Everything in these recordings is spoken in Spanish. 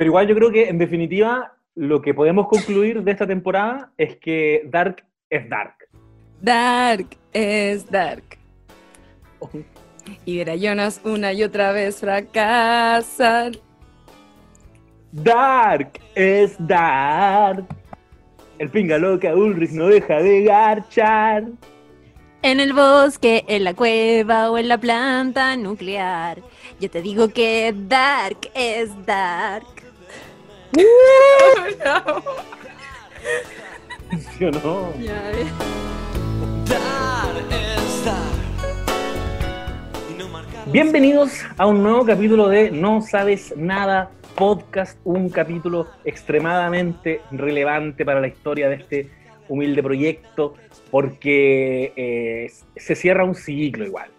Pero igual yo creo que en definitiva lo que podemos concluir de esta temporada es que Dark es Dark. Dark es Dark. Y Vera Jonas una y otra vez fracasan. Dark es Dark. El pinga loca Ulrich no deja de garchar. En el bosque, en la cueva o en la planta nuclear. Yo te digo que Dark es Dark. ¿Sí o no? Ya. Bienvenidos a un nuevo capítulo de No Sabes Nada Podcast, un capítulo extremadamente relevante para la historia de este humilde proyecto, porque eh, se cierra un ciclo igual.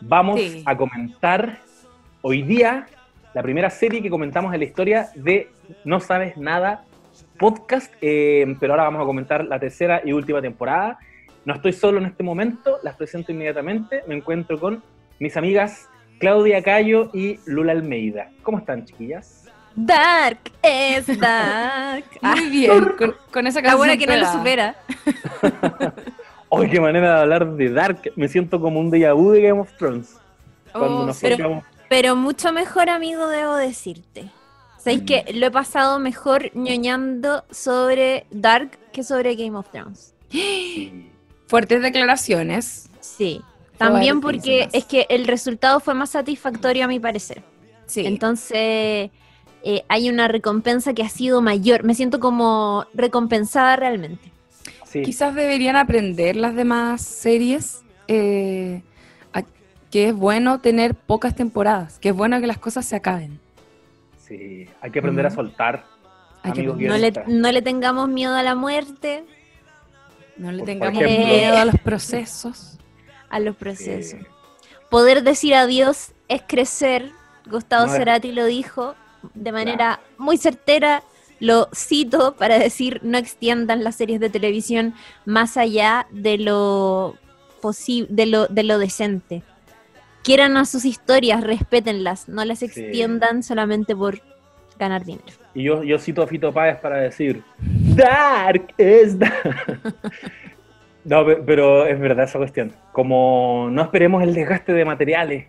Vamos Sí. a comentar hoy día la primera serie que comentamos en la historia de No Sabes Nada Podcast, eh, pero ahora vamos a comentar la tercera y última temporada. No estoy solo en este momento, las presento inmediatamente. Me encuentro con mis amigas Claudia Cayo y Lula Almeida. ¿Cómo están, chiquillas? Dark es Dark. Ah, Muy bien, con, con esa la canción. buena que no lo supera. ¡Ay, qué manera de hablar de Dark! Me siento como un déjà vu de Game of Thrones. Cuando Oh, nos pero-. Pero mucho mejor, amigo, debo decirte. ¿Sabéis que lo he pasado mejor ñoñando sobre Dark que sobre Game of Thrones? Fuertes declaraciones. Sí. También porque es que el resultado fue más satisfactorio a mi parecer. Sí. Entonces, eh, hay una recompensa que ha sido mayor. Me siento como recompensada realmente. Sí. Quizás deberían aprender las demás series eh, que es bueno tener pocas temporadas, que es bueno que las cosas se acaben. sí, hay que aprender a soltar. Hay que Amigos. No le, no le tengamos miedo a la muerte, no le Por tengamos ejemplo. miedo a los procesos. a los Sí. procesos. Poder decir adiós es crecer. Gustavo No Cerati lo dijo de manera muy certera. Lo cito para decir no extiendan las series de televisión más allá de lo posible, de lo, de lo decente. Quieran a sus historias, respétenlas, no las Sí. extiendan solamente por ganar dinero. Y yo, yo cito a Fito Páez para decir, Dark es Dark. No, pe- pero es verdad esa cuestión. Como no esperemos el desgaste de materiales,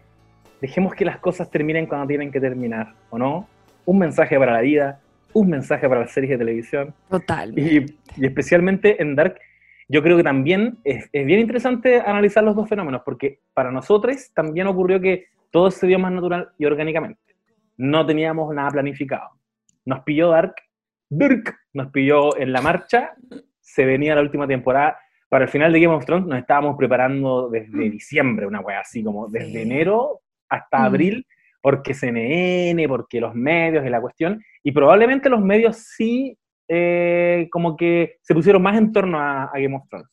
dejemos que las cosas terminen cuando tienen que terminar, ¿o no? Un mensaje para la vida, un mensaje para las series de televisión. Total. Y, y especialmente en Dark, yo creo que también es, es bien interesante analizar los dos fenómenos, porque para nosotros también ocurrió que todo se dio más natural y orgánicamente. No teníamos nada planificado. Nos pilló Dark, Dark nos pilló en la marcha, se venía la última temporada. Para el final de Game of Thrones nos estábamos preparando desde diciembre, una wea así, como desde enero hasta Mm. abril, porque CNN, porque los medios y la cuestión, y probablemente los medios sí eh, como que se pusieron más en torno a, a Game of Thrones.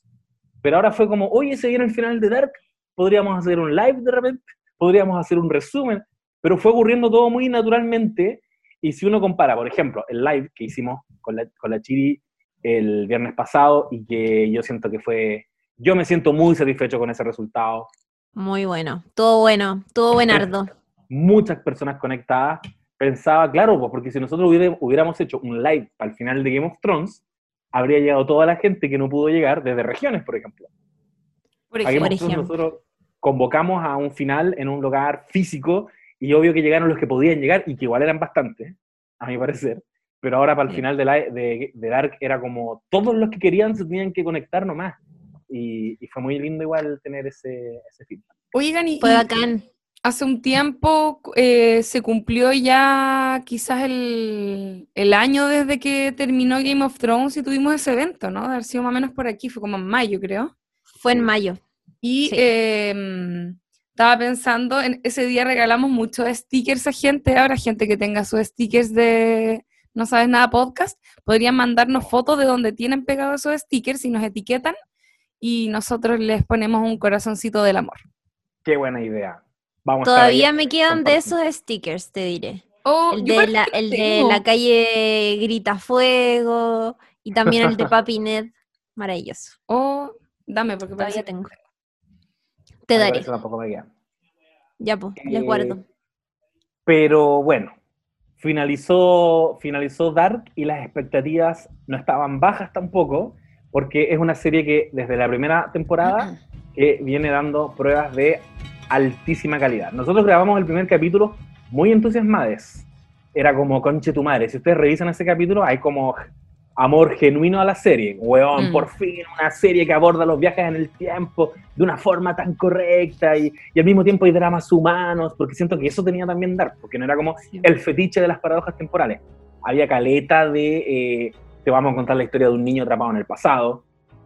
Pero ahora fue como, oye, se viene el final de Dark, podríamos hacer un live de repente, podríamos hacer un resumen, pero fue ocurriendo todo muy naturalmente. Y si uno compara, por ejemplo, el live que hicimos con la, con la Chiri el viernes pasado y que yo siento que fue, yo me siento muy satisfecho con ese resultado, Muy bueno, todo bueno, todo buenardo. muchas personas conectadas. Pensaba, claro, pues porque si nosotros hubiéramos hecho un live al final de Game of Thrones, habría llegado toda la gente que no pudo llegar desde regiones, por ejemplo. Por A Game Por ejemplo. nosotros convocamos a un final en un lugar físico y obvio que llegaron los que podían llegar y que igual eran bastantes, a mi parecer. Pero ahora para el Sí. final de, la- de, de Dark era como todos los que querían se tenían que conectar nomás. Y, y fue muy lindo igual tener ese, ese feedback. Oigan, y, Fue y bacán. Hace un tiempo eh, se cumplió ya quizás el, el año desde que terminó Game of Thrones y tuvimos ese evento, ¿no? De haber sido más o menos por aquí, fue como en mayo, creo. Fue en mayo. Y Sí. eh, estaba pensando, en ese día regalamos muchos stickers a gente, ahora gente que tenga sus stickers de No Sabes Nada Podcast, podrían mandarnos fotos de donde tienen pegados esos stickers y nos etiquetan y nosotros les ponemos un corazoncito del amor. Qué buena idea. Vamos Todavía me quedan de esos stickers, te diré. Oh, El de, la, que el de tengo. la calle Grita Fuego y también el de Papinet. Maravilloso. Oh, dame, porque Todavía parece tengo. Te daré. tampoco me queda. Ya, pues, les Eh, guardo. Pero bueno, finalizó, finalizó Dark y las expectativas no estaban bajas tampoco, porque es una serie que desde la primera temporada que viene dando pruebas de altísima calidad. Nosotros grabamos el primer capítulo muy entusiasmados. Era como conche tu madre. Si ustedes revisan ese capítulo, hay como amor genuino a la serie. Weón, Mm. por fin una serie que aborda los viajes en el tiempo de una forma tan correcta y, y al mismo tiempo hay dramas humanos, porque siento que eso tenía también Dark, porque no era como Sí. el fetiche de las paradojas temporales. Había caleta de, eh, te vamos a contar la historia de un niño atrapado en el pasado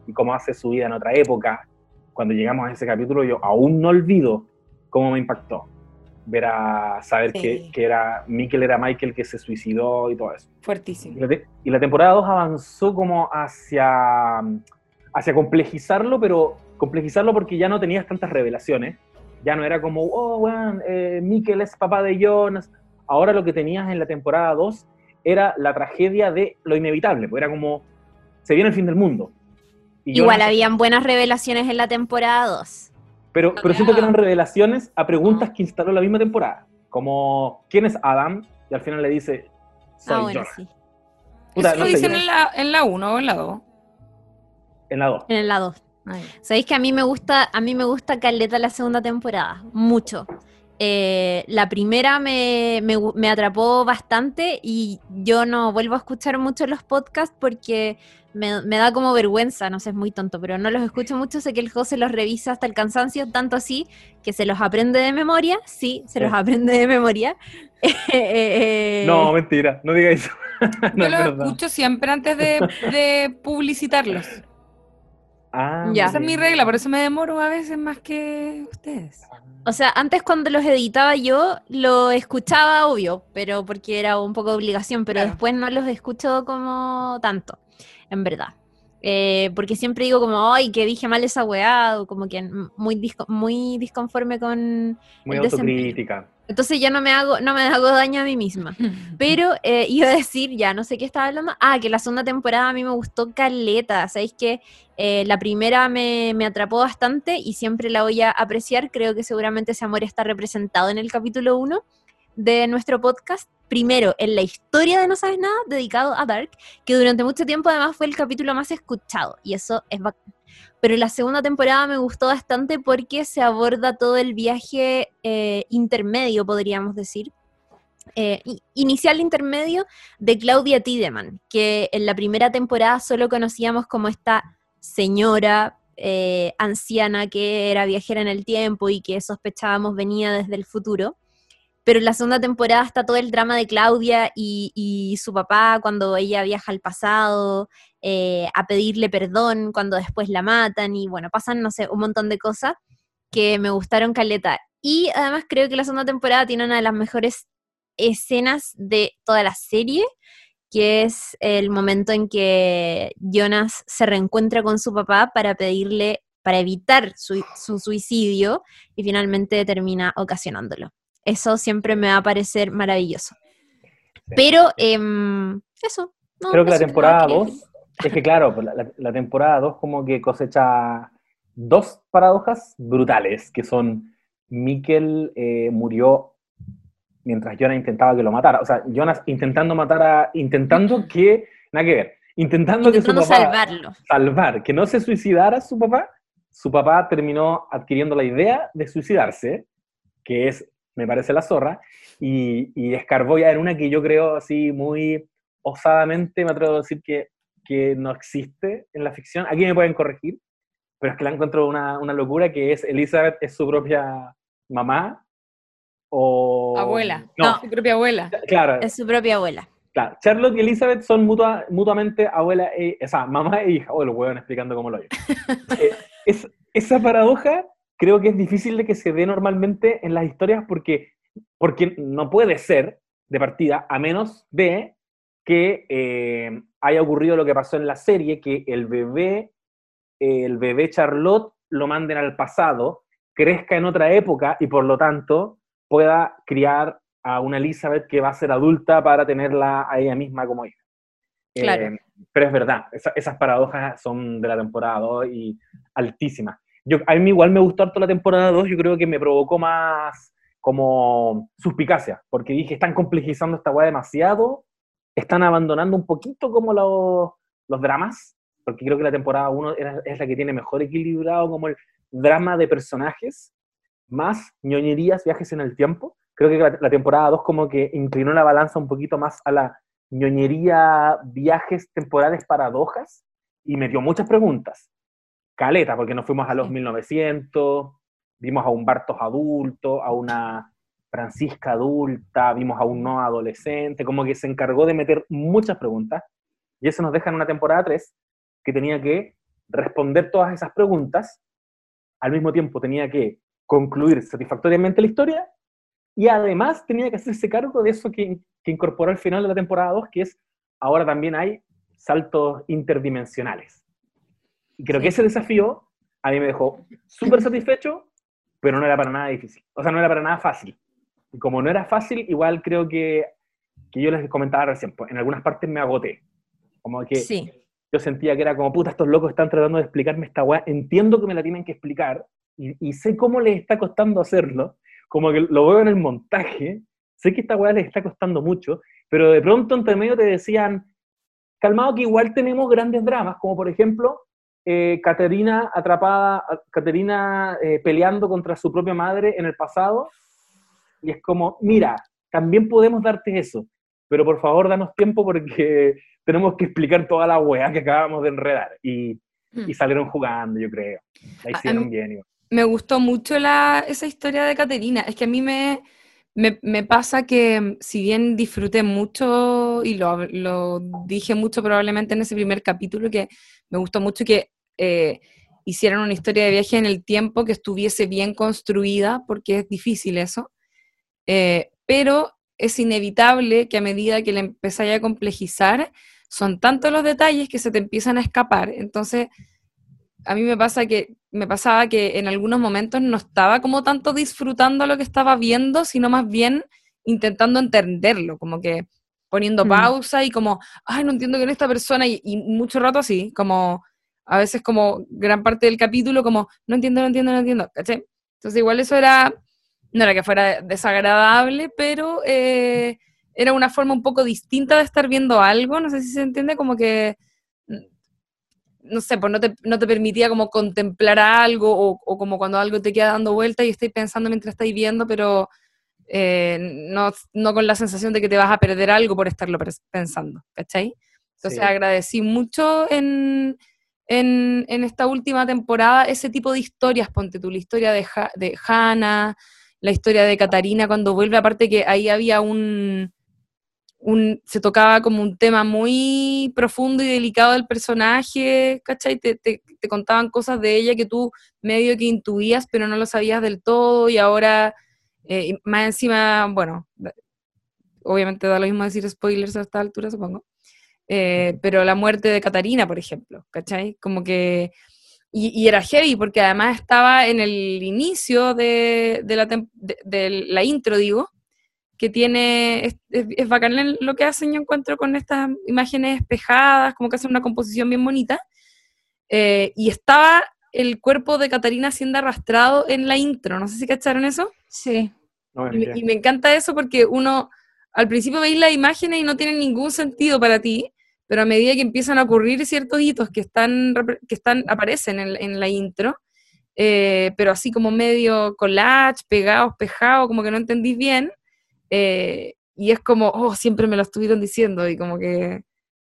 y cómo hace su vida en otra época. Cuando llegamos a ese capítulo yo aún no olvido cómo me impactó ver a saber Sí. que, que era Michael era Michael que se suicidó y todo eso. Y Fuertísimo. la, te- y la temporada 2 avanzó como hacia, hacia complejizarlo, pero complejizarlo porque ya no tenías tantas revelaciones. Ya no era como, oh, weón, eh, Mikkel es papá de Jonas. Ahora lo que tenías en la temporada 2 era la tragedia de lo inevitable, pues era como, se viene el fin del mundo. Y Igual Jonas- habían buenas revelaciones en la temporada 2. Pero, pero siento que eran revelaciones a preguntas que instaló la misma temporada. Como, ¿quién es Adam? Y al final le dice, soy Ah, bueno, sí. Puta, Eso no lo sé, dicen yo- en la, en la 1 o en la 2. en la 2. En el lado. Sabéis que a mí me gusta, a mí me gusta Caleta la segunda temporada, mucho. Eh, la primera me, me me atrapó bastante y yo no vuelvo a escuchar mucho los podcasts porque me, me da como vergüenza, no sé, es muy tonto, pero no los escucho mucho, sé que el José los revisa hasta el cansancio, tanto así que se los aprende de memoria, sí, se los aprende de memoria. No, mentira, no diga eso. no Yo los verdad. escucho siempre antes de, de publicitarlos. Ah, Ya. Esa es mi regla, por eso me demoro a veces más que ustedes. O sea, antes cuando los editaba yo, lo escuchaba, obvio, pero porque era un poco de obligación, pero Claro. después no los escucho como tanto, en verdad. Eh, porque siempre digo como, ay, que dije mal esa weá, o como que muy, disco- muy disconforme con... Muy autocrítica. Entonces ya no me hago, no me hago daño a mí misma. Pero eh, iba a decir, ya no sé qué estaba hablando. Ah, que la segunda temporada a mí me gustó caleta. Sabéis que eh, la primera me, me atrapó bastante y siempre la voy a apreciar. Creo que seguramente ese amor está representado en el capítulo 1 de nuestro podcast. Primero, en la historia de No Sabes Nada, dedicado a Dark, que durante mucho tiempo además fue el capítulo más escuchado. Y eso es bacán. Pero la segunda temporada me gustó bastante porque se aborda todo el viaje eh, intermedio, podríamos decir, eh, inicial intermedio de Claudia Tiedemann, que en la primera temporada solo conocíamos como esta señora eh, anciana que era viajera en el tiempo y que sospechábamos venía desde el futuro. Pero en la segunda temporada está todo el drama de Claudia y, su papá cuando ella viaja al pasado, eh, a pedirle perdón cuando después la matan y bueno, pasan, no sé, un montón de cosas que me gustaron caleta. Y además creo que la segunda temporada tiene una de las mejores escenas de toda la serie, que es el momento en que Jonas se reencuentra con su papá para pedirle, para evitar su suicidio y finalmente termina ocasionándolo. Eso siempre me va a parecer maravilloso. Pero, em, eso. no, Creo que la temporada quería 2, es que claro, pues la, la- la temporada 2 como que cosecha dos paradojas brutales, que son Mikkel eh, murió mientras Jonas intentaba que lo matara. O sea, Jonas intentando matar a... Intentando que... Nada que ver. Intentando, Intentando que su papá... salvarlo. salvar, que no se suicidara su papá, su papá terminó adquiriendo la idea de suicidarse, que es, me parece, la zorra, y, y escarbó ya en una que yo creo así muy osadamente, me atrevo a decir que, que no existe en la ficción. Aquí me pueden corregir, pero es que la encuentro una, una locura, que es Elizabeth es su propia mamá o... Abuela. No, Su propia abuela. claro, Es su propia abuela. Claro, Charlotte y Elizabeth son mutua- mutuamente abuela, e, o sea, mamá e hija. O lo huevan explicando cómo lo oye. Eh, es, esa paradoja creo que es difícil de que se dé normalmente en las historias porque, porque no puede ser de partida, a menos de que eh, haya ocurrido lo que pasó en la serie, que el bebé, el bebé Charlotte lo manden al pasado, crezca en otra época y por lo tanto pueda criar a una Elizabeth que va a ser adulta para tenerla a ella misma como hija. Claro. Eh, pero es verdad, esa- esas paradojas son de la temporada 2 y altísimas. Yo, a mí igual me gustó harto la temporada 2, yo creo que me provocó más, como suspicacia, porque dije, están complejizando esta weá demasiado, están abandonando un poquito como los, los dramas, porque creo que la temporada 1 es la que tiene mejor equilibrado como el drama de personajes, más ñoñerías, viajes en el tiempo. Creo que la, temporada 2 como que inclinó la balanza un poquito más a la ñoñería, viajes temporales, paradojas, y me dio muchas preguntas. Caleta, porque nos fuimos a los 1900, vimos a un Bartos adulto, a una Francisca adulta, vimos a un no adolescente, como que se encargó de meter muchas preguntas, y eso nos deja en una temporada 3 que tenía que responder todas esas preguntas, al mismo tiempo tenía que concluir satisfactoriamente la historia, y además tenía que hacerse cargo de eso que, que incorporó al final de la temporada 2, que es ahora también hay saltos interdimensionales. Y creo que ese desafío a mí me dejó súper satisfecho, pero no era para nada difícil. O sea, no era para nada fácil. Y como no era fácil, igual creo que, que yo les comentaba recién, pues, en algunas partes me agoté. Como que Sí. yo sentía que era como, puta, estos locos están tratando de explicarme esta weá, entiendo que me la tienen que explicar, y, y sé cómo les está costando hacerlo, como que lo veo en el montaje, sé que esta weá les está costando mucho, pero de pronto entre medio te decían, calmado que igual tenemos grandes dramas, como por ejemplo, eh, Caterina atrapada, Caterina eh, peleando contra su propia madre en el pasado, y es como, mira, también podemos darte eso, pero por favor danos tiempo porque tenemos que explicar toda la weá que acabamos de enredar. Y, y salieron jugando, yo creo. La A- a hicieron mí- bien. igual. Me gustó mucho la, esa historia de Caterina. Es que a mí me, me, pasa que, mm, si bien disfruté mucho y lo, lo dije mucho probablemente en ese primer capítulo, que me gustó mucho que eh, hicieran una historia de viaje en el tiempo que estuviese bien construida, porque es difícil eso. Eh, pero es inevitable que a medida que le empezáis a complejizar, son tantos los detalles que se te empiezan a escapar. Entonces, a mí me pasa que me pasaba que en algunos momentos no estaba como tanto disfrutando lo que estaba viendo, sino más bien intentando entenderlo, como que poniendo Mm. pausa y como, ay, no entiendo quién es esta persona, y, y mucho rato así, como a veces como gran parte del capítulo, como, no entiendo, no entiendo, no entiendo, ¿caché? Entonces igual eso era, no era que fuera desagradable, pero eh, era una forma un poco distinta de estar viendo algo, no sé si se entiende, como que no sé, pues no te, no te permitía como contemplar algo o, o como cuando algo te queda dando vuelta y estáis pensando mientras estáis viendo, pero eh, no, no con la sensación de que te vas a perder algo por estarlo pensando, ¿cachai? Entonces Sí. agradecí mucho en, en, en esta última temporada ese tipo de historias, ponte tú, la historia de, Ha- de Hannah, la historia de Catarina cuando vuelve, aparte que ahí había un, un, se tocaba como un tema muy profundo y delicado del personaje, ¿cachai? Te, te, te contaban cosas de ella que tú medio que intuías, pero no lo sabías del todo, y ahora, eh, más encima, bueno, obviamente da lo mismo decir spoilers a esta altura, supongo, eh, pero la muerte de Catarina, por ejemplo, ¿cachai? Como que... Y, y era heavy porque además estaba en el inicio de, de la, de- de la intro, digo, que tiene, es, es, es bacán lo que hacen, yo encuentro con estas imágenes espejadas, como que hacen una composición bien bonita, eh, y estaba el cuerpo de Catarina siendo arrastrado en la intro, no sé si cacharon eso, Sí. No, y, me- y me encanta eso porque uno, al principio veis las imágenes y no tienen ningún sentido para ti, pero a medida que empiezan a ocurrir ciertos hitos que están, que están aparecen en, en la intro, eh, pero así como medio collage, pegados, pejados, como que no entendís bien, eh, y es como, oh, siempre me lo estuvieron diciendo, y como que,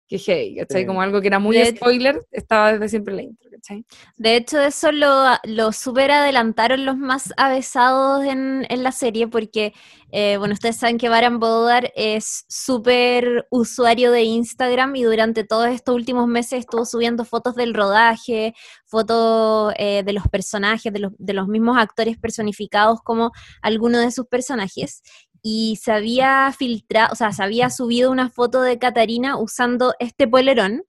que hey, ¿cachai? Sí. Como algo que era muy De hecho- spoiler, estaba desde siempre en la intro, ¿cachai? De hecho, eso lo, lo super adelantaron los más avesados en, en la serie, porque, eh, bueno, ustedes saben que Baran Bodar es súper usuario de Instagram y durante todos estos últimos meses estuvo subiendo fotos del rodaje, fotos eh, de los personajes, de los, de los mismos actores personificados como algunos de sus personajes. Y se había filtrado, o sea, se había subido una foto de Catarina usando este polerón.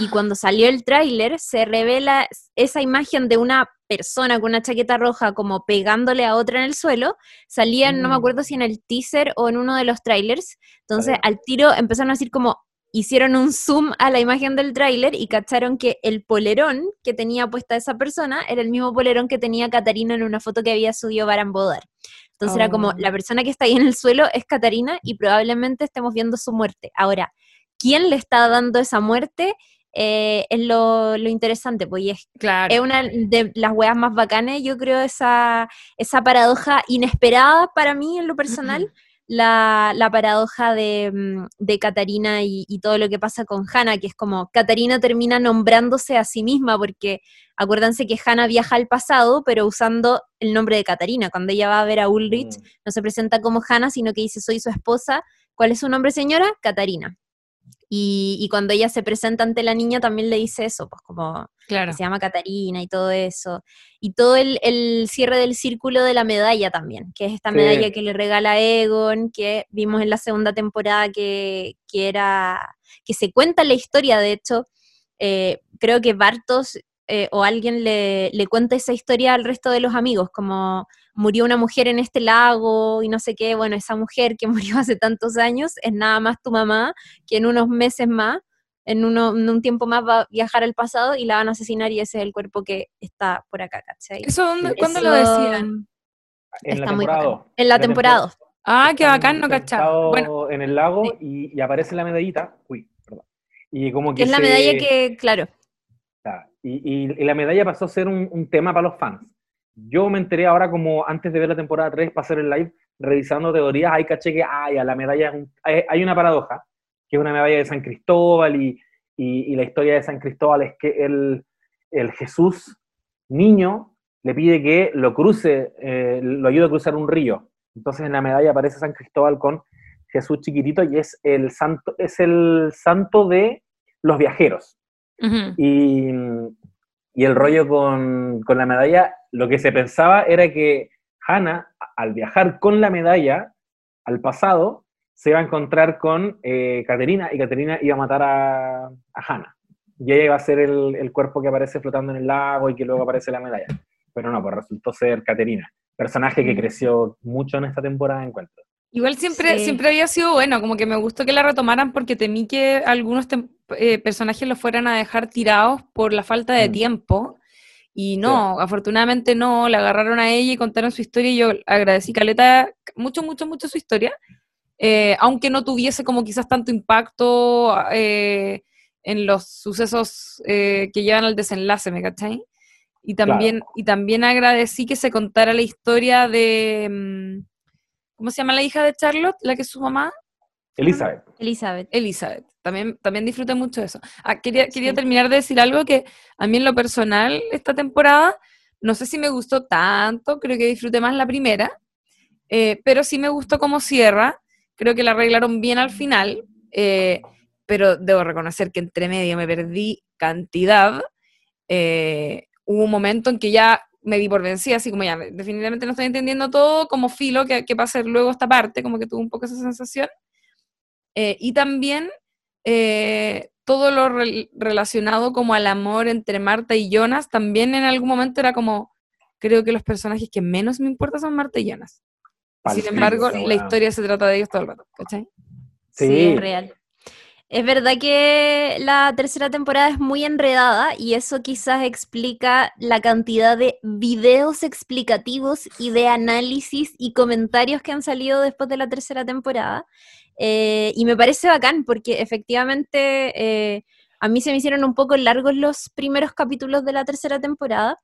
Y cuando salió el tráiler, se revela esa imagen de una persona con una chaqueta roja como pegándole a otra en el suelo. Salían, no me Mm. acuerdo si en el teaser o en uno de los trailers. Entonces, al tiro empezaron a decir como, hicieron un zoom a la imagen del tráiler y cacharon que el polerón que tenía puesta esa persona era el mismo polerón que tenía Catarina en una foto que había subido Baran Bodar. Entonces era como, Oh. la persona que está ahí en el suelo es Catarina y probablemente estemos viendo su muerte. Ahora, ¿quién le está dando esa muerte? Eh, es lo, lo interesante, pues y es Claro. es una de las weas más bacanas, yo creo, esa, esa paradoja inesperada para mí en lo personal, la, la paradoja de, mm, de Catarina y, y todo lo que pasa con Hannah, que es como Catarina termina nombrándose a sí misma, porque acuérdense que Hannah viaja al pasado, pero usando el nombre de Catarina. Cuando ella va a ver a Ulrich, Mm. no se presenta como Hannah, sino que dice, soy su esposa. ¿Cuál es su nombre, señora? Catarina. Y, y cuando ella se presenta ante la niña también le dice eso, pues como Claro. que se llama Catarina y todo eso. Y todo el, el cierre del círculo de la medalla también, que es esta Sí. medalla que le regala Egon, que vimos en la segunda temporada que, que era, que se cuenta la historia, de hecho, eh, creo que Bartos eh, o alguien le, le cuenta esa historia al resto de los amigos, como murió una mujer en este lago y no sé qué, bueno, esa mujer que murió hace tantos años es nada más tu mamá, que en unos meses más en, uno, en un tiempo más va a viajar al pasado y la van a asesinar y ese es el cuerpo que está por acá, ¿cachai? ¿Eso dónde, cuándo lo decían? En la está muy temporada bacán. 2. En la temporada 2. Ah, qué Están bacán, no cachaba. sentados Bueno, en el lago Sí. y, y aparece la medallita. Uy, perdón. Y como que Que es la se- medalla que, claro, Y, la medalla pasó a ser un, tema para los fans. Yo me enteré ahora como antes de ver la temporada 3 para hacer el live, revisando teorías, hay caché que ay, a la medalla hay, hay una paradoja, que es una medalla de San Cristóbal y, la historia de San Cristóbal es que el, el Jesús niño le pide que lo cruce, eh, lo ayude a cruzar un río. Entonces en la medalla aparece San Cristóbal con Jesús chiquitito y es el santo, es el santo de los viajeros. Y, y el rollo con, con la medalla, lo que se pensaba era que Hannah, al viajar con la medalla al pasado, se iba a encontrar con eh, Caterina y Caterina iba a matar a, a Hannah. Y ella iba a ser el, el cuerpo que aparece flotando en el lago y que luego aparece la medalla. Pero no, pues resultó ser Caterina, personaje que creció mucho en esta temporada de encuentro. Igual siempre, Sí. siempre había sido bueno, como que me gustó que la retomaran porque temí que algunos eh, personajes los fueran a dejar tirados por la falta de Mm. tiempo. Y no, afortunadamente no, la agarraron a ella y contaron su historia y yo agradecí Caleta mucho, mucho, mucho su historia. Eh, aunque no tuviese como quizás tanto impacto eh, en los sucesos que llevan al desenlace, ¿me cachai? Y también, y también agradecí que se contara la historia de... mm, ¿Cómo se llama la hija de Charlotte? La que es su mamá, Elizabeth. Elizabeth. Elizabeth. También, también disfruté mucho de eso. Ah, quería, quería Sí. terminar de decir algo que a mí en lo personal, esta temporada, no sé si me gustó tanto, creo que disfruté más la primera, eh, pero sí me gustó cómo cierra, creo que la arreglaron bien al final, eh, pero debo reconocer que entre medio me perdí cantidad. Eh, hubo un momento en que ya me di por vencida, así como ya, definitivamente no estoy entendiendo todo, como filo que, que va a ser luego esta parte, como que tuve un poco esa sensación. Eh, y también eh, todo lo rel- relacionado como al amor entre Marta y Jonas, también en algún momento era como, creo que los personajes que menos me importan son Marta y Jonas. Sin embargo, la historia se trata de ellos todo el rato, ¿cachai? Sí, Sí. real. Es verdad que la tercera temporada es muy enredada y eso quizás explica la cantidad de videos explicativos y de análisis y comentarios que han salido después de la tercera temporada. Eh, y me parece bacán porque efectivamente eh, a mí se me hicieron un poco largos los primeros capítulos de la tercera temporada.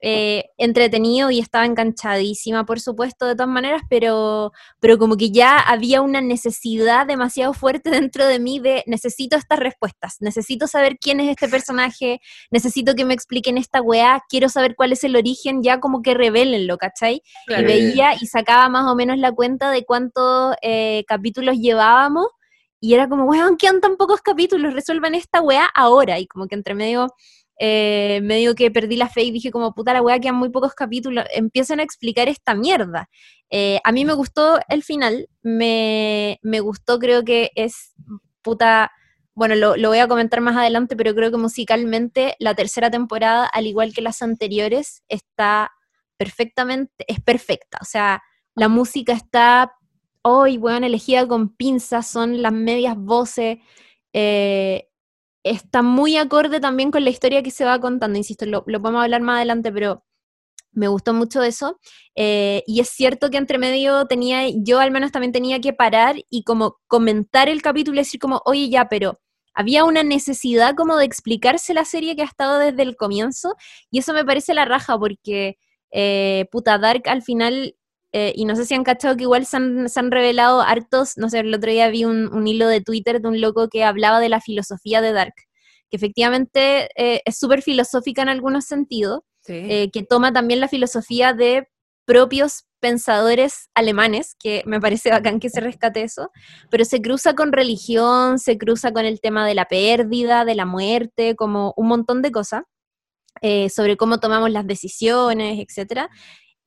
Eh, entretenido y estaba enganchadísima, por supuesto, de todas maneras, pero, pero como que ya había una necesidad demasiado fuerte dentro de mí de necesito estas respuestas, necesito saber quién es este personaje, necesito que me expliquen esta weá, quiero saber cuál es el origen, ya como que revélenlo, ¿cachai? Claro. Y veía y sacaba más o menos la cuenta de cuántos eh, capítulos llevábamos y era como, weón, quedan tan pocos capítulos, resuelvan esta weá ahora. Y como que entre medio, eh, medio que perdí la fe y dije como, puta la weá, quedan muy pocos capítulos, empiezan a explicar esta mierda. Eh, a mí me gustó el final, me, me gustó, creo que es puta... Bueno, lo, lo voy a comentar más adelante, pero creo que musicalmente la tercera temporada, al igual que las anteriores, está perfectamente, es perfecta. O sea, la música está hoy, bueno, elegida con pinzas, son las medias voces. eh, está muy acorde también con la historia que se va contando. Insisto, lo, lo podemos hablar más adelante, pero Me gustó mucho eso. eh, y es cierto que entre medio tenía, yo al menos también tenía que parar y como comentar el capítulo y decir como, oye ya, pero había una necesidad como de explicarse la serie que ha estado desde el comienzo y eso me parece la raja porque, eh, puta, Dark al final, eh, y no sé si han cachado que igual se han, se han revelado hartos, no sé, el otro día vi un, un hilo de Twitter de un loco que hablaba de la filosofía de Dark, que efectivamente eh, es súper filosófica en algunos sentidos, Sí. eh, que toma también la filosofía de propios pensadores alemanes, que me parece bacán que se rescate eso, pero se cruza con religión, se cruza con el tema de la pérdida, de la muerte, como un montón de cosas, eh, sobre cómo tomamos las decisiones, etcétera.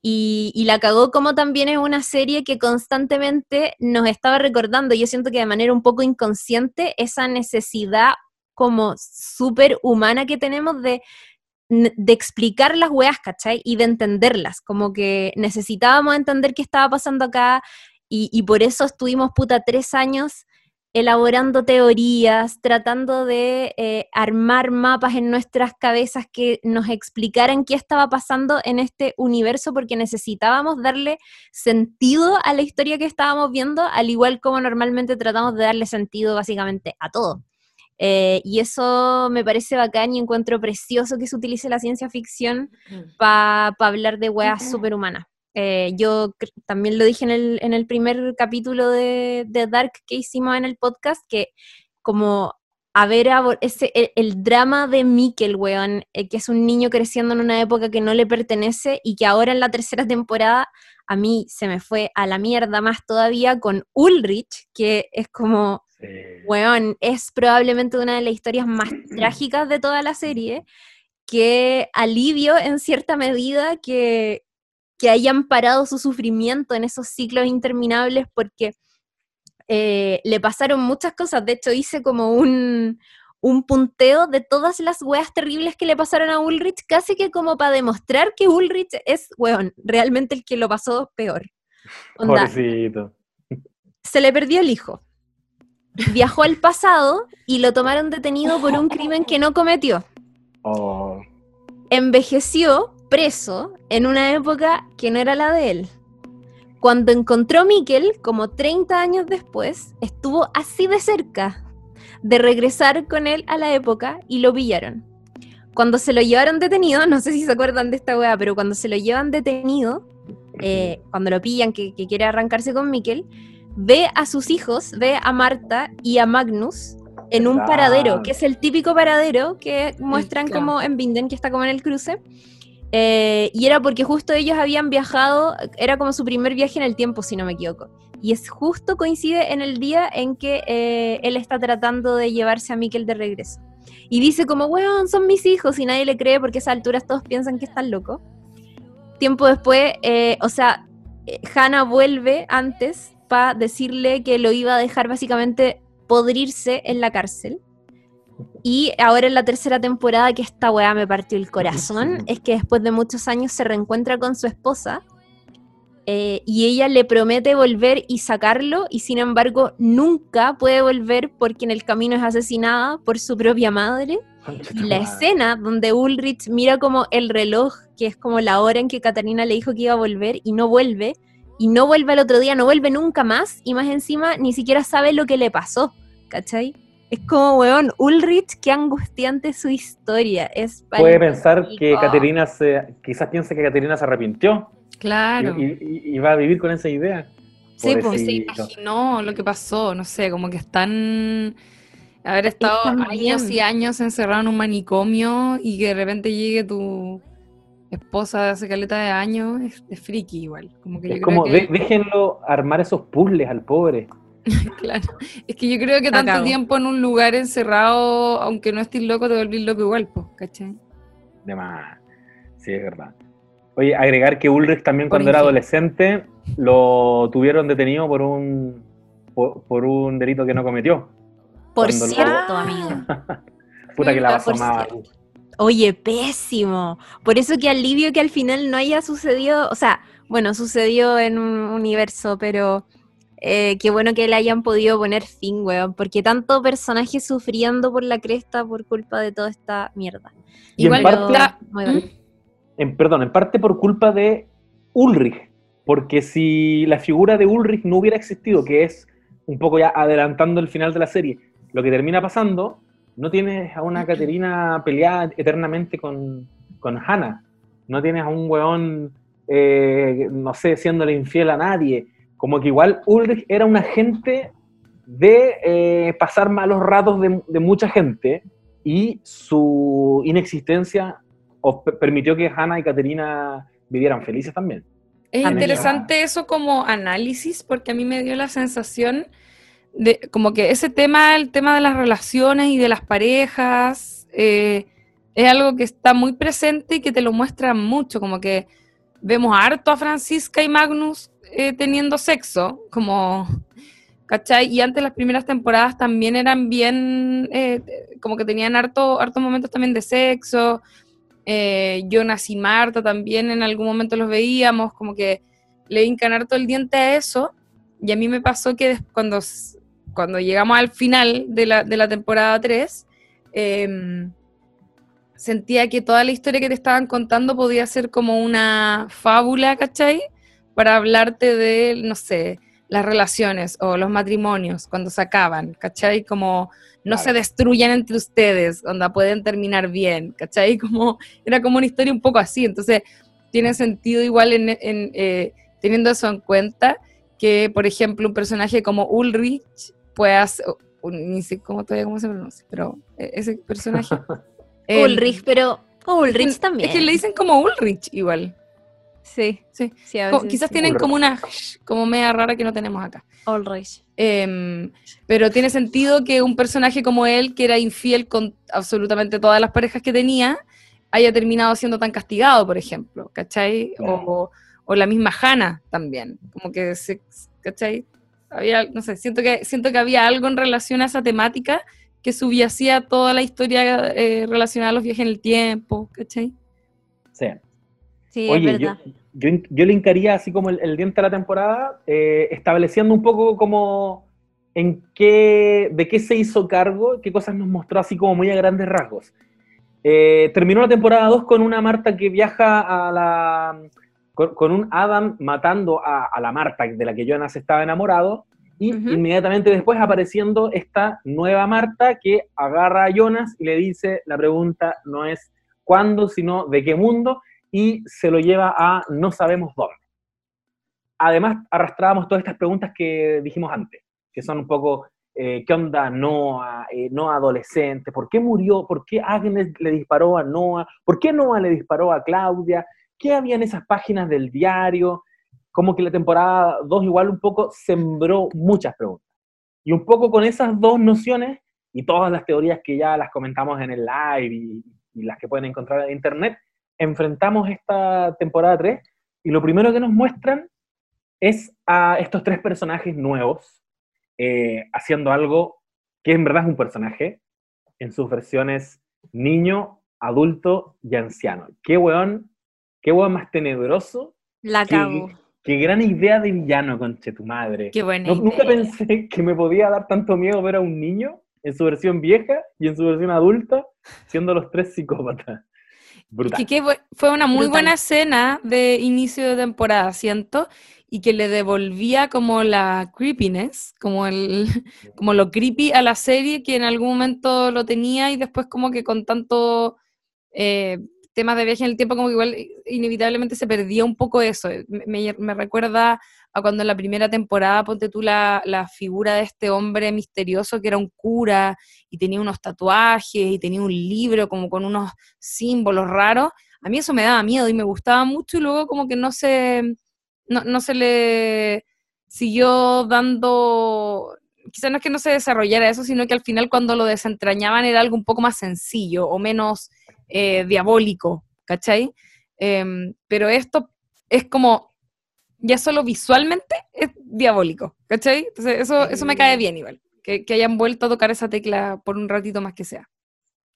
Y, y la cagó como también es una serie que constantemente nos estaba recordando, yo siento que de manera un poco inconsciente, esa necesidad como súper humana que tenemos de de explicar las weas, ¿cachai? Y de entenderlas, como que necesitábamos entender qué estaba pasando acá y, y por eso estuvimos puta tres años elaborando teorías, tratando de eh, armar mapas en nuestras cabezas que nos explicaran qué estaba pasando en este universo, porque necesitábamos darle sentido a la historia que estábamos viendo, al igual como normalmente tratamos de darle sentido básicamente a todo. Eh, y eso me parece bacán y encuentro precioso que se utilice la ciencia ficción para hablar de weas superhumanas. Eh, yo también lo dije en el, en el primer capítulo de, de Dark que hicimos en el podcast, que como a ver abo- ese, el, el drama de Mikkel, weón, eh, que es un niño creciendo en una época que no le pertenece y que ahora en la tercera temporada a mí se me fue a la mierda más todavía con Ulrich, que es como Sí. Weón, es probablemente una de las historias más trágicas de toda la serie, que alivio en cierta medida que, que hayan parado su sufrimiento en esos ciclos interminables porque eh, le pasaron muchas cosas. De hecho, hice como un, un punteo de todas las weas terribles que le pasaron a Ulrich, casi que como para demostrar que Ulrich es, weón, realmente el que lo pasó peor. Onda, Pobrecito. se le perdió el hijo. Viajó al pasado y lo tomaron detenido por un crimen que no cometió. Oh, Envejeció preso en una época que no era la de él. Cuando encontró a Mikkel, como 30 años después, estuvo así de cerca de regresar con él a la época y lo pillaron. Cuando se lo llevaron detenido, no sé si se acuerdan de esta wea, pero cuando se lo llevan detenido, eh, cuando lo pillan que, que quiere arrancarse con Mikkel, ve a sus hijos, ve a Marta y a Magnus en un ¿Verdad? paradero, que es el típico paradero que muestran como en Binden, que está como en el cruce. Eh, y era porque justo ellos habían viajado, era como su primer viaje en el tiempo, si no me equivoco. Y es justo coincide en el día en que eh, él está tratando de llevarse a Mikkel de regreso. Y dice como, weón, son mis hijos, y nadie le cree porque a esas alturas todos piensan que están locos. Tiempo después, eh, o sea, eh, Hannah vuelve antes para decirle que lo iba a dejar básicamente podrirse en la cárcel. Y ahora en la tercera temporada, que esta weá me partió el corazón, es que después de muchos años se reencuentra con su esposa eh, y ella le promete volver y sacarlo y sin embargo nunca puede volver porque en el camino es asesinada por su propia madre. Y la escena donde Ulrich mira como el reloj, que es como la hora en que Catarina le dijo que iba a volver y no vuelve, y no vuelve al otro día, no vuelve nunca más, y más encima ni siquiera sabe lo que le pasó, ¿cachai? Es como, weón, Ulrich, qué angustiante su historia. Es Puede pensar que. Caterina se, quizás piense que Caterina se arrepintió Claro. y, y- y va a vivir con esa idea. Sí, pues, se imaginó lo que pasó, no sé, como que están haber estado Están años bien. y años encerrado en un manicomio y que de repente llegue tu esposa de hace caleta de años, es, es friki igual. Como que yo Es creo como, que, de- déjenlo armar esos puzzles al pobre. claro, es que yo creo que tanto tiempo en un lugar encerrado, aunque no estés loco, te volvís loco igual, pues, ¿cachai? De más. Sí, es verdad. Oye, agregar que Ulrich también Por cuando era adolescente lo tuvieron detenido por un por, por un delito que no cometió. Por cuando lo- cierto, amigo. Puta que la cierto. Oye, pésimo. Por eso que alivio que al final no haya sucedido, o sea, bueno, sucedió en un universo, pero eh, qué bueno que le hayan podido poner fin, weón, porque tanto personaje sufriendo por la cresta por culpa de toda esta mierda. Y en Igual parte- la- bacán. en, perdón, en parte por culpa de Ulrich, porque si la figura de Ulrich no hubiera existido, que es un poco ya adelantando el final de la serie, lo que termina pasando, no tienes a una Caterina peleada eternamente con, con Hannah, no tienes a un weón, eh, no sé, siéndole infiel a nadie, como que igual Ulrich era un agente de eh, pasar malos ratos de, de, mucha gente y su inexistencia permitió que Hannah y Caterina vivieran felices también. Es interesante eso como análisis, porque a mí me dio la sensación de como que ese tema, el tema de las relaciones y de las parejas, eh, es algo que está muy presente y que te lo muestra mucho, como que vemos harto a Francisca y Magnus eh, teniendo sexo, como, ¿cachai? Y antes las primeras temporadas también eran bien, eh, como que tenían harto, harto momentos también de sexo, eh, Jonas y Marta también en algún momento los veíamos, como que le hincan todo el diente a eso. Y a mí me pasó que cuando, cuando llegamos al final de la, de la temporada 3, em, sentía que toda la historia que te estaban contando podía ser como una fábula, ¿cachai? Para hablarte de, no sé, las relaciones o los matrimonios cuando se acaban, ¿cachai? Como no se destruyan entre ustedes, donde pueden terminar bien, ¿cachai? Como, era como una historia un poco así, entonces tiene sentido igual en, eh, teniendo eso en cuenta que, por ejemplo, un personaje como Ulrich pueda ni sé cómo todavía cómo se pronuncia, pero eh, ese personaje... Ulrich, pero Ulrich también. Es que le dicen como Ulrich igual. Sí, sí. quizás tienen como una como media rara que no tenemos acá. Ulrich. Em, pero tiene sentido que un personaje como él, que era infiel con absolutamente todas las parejas que tenía, haya terminado siendo tan castigado, por ejemplo, ¿cachai? O, la misma Hannah también, como que se, ¿cachai? Había, no sé, siento que, siento que había algo en relación a esa temática que subyacía toda la historia eh, relacionada a los viajes en el tiempo, ¿cachai? Sí. Sí, es verdad. Yo, yo, le hincaría así como el, diente de la temporada, eh, estableciendo un poco como en qué, de qué se hizo cargo, qué cosas nos mostró así como muy a grandes rasgos. Eh, terminó la temporada 2 con una Marta que viaja a la... con, un Adam matando a, la Marta de la que Jonas estaba enamorado, y inmediatamente después apareciendo esta nueva Marta que agarra a Jonas y le dice, la pregunta no es cuándo, sino de qué mundo, y se lo lleva a no sabemos dónde. Además, arrastrábamos todas estas preguntas que dijimos antes, que son un poco, eh, ¿qué onda Noah, eh, adolescente? ¿Por qué murió? ¿Por qué Agnes le disparó a Noah? ¿Por qué Noah le disparó a Claudia? ¿Qué había en esas páginas del diario? Como que la temporada 2 igual un poco sembró muchas preguntas. Y un poco con esas dos nociones y todas las teorías que ya las comentamos en el live y las que pueden encontrar en internet, enfrentamos esta temporada 3 y lo primero que nos muestran es a estos tres personajes nuevos eh, haciendo algo que en verdad es un personaje en sus versiones niño, adulto y anciano. Qué weón, qué weón más tenebroso. La cago. Qué, gran idea de villano, conche tu madre. Qué buena Nunca pensé que me podía dar tanto miedo ver a un niño en su versión vieja y en su versión adulta, siendo los tres psicópatas. Que, fue una muy buena escena de inicio de temporada, siento, y que le devolvía como la creepiness, como, el, como lo creepy a la serie que en algún momento lo tenía y después como que con tanto eh, temas de viaje en el tiempo como que igual inevitablemente se perdía un poco eso. Me, me recuerda a cuando en la primera temporada, ponte tú la, la, figura de este hombre misterioso que era un cura y tenía unos tatuajes y tenía un libro como con unos símbolos raros, a mí eso me daba miedo y me gustaba mucho y luego como que no se, no, no se le siguió dando, quizás no es que no se desarrollara eso, sino que al final cuando lo desentrañaban era algo un poco más sencillo o menos eh, diabólico, ¿cachai? Em, pero esto es como ya solo visualmente es diabólico, ¿cachai? Entonces eso, eso me cae bien igual, que, hayan vuelto a tocar esa tecla por un ratito más que sea.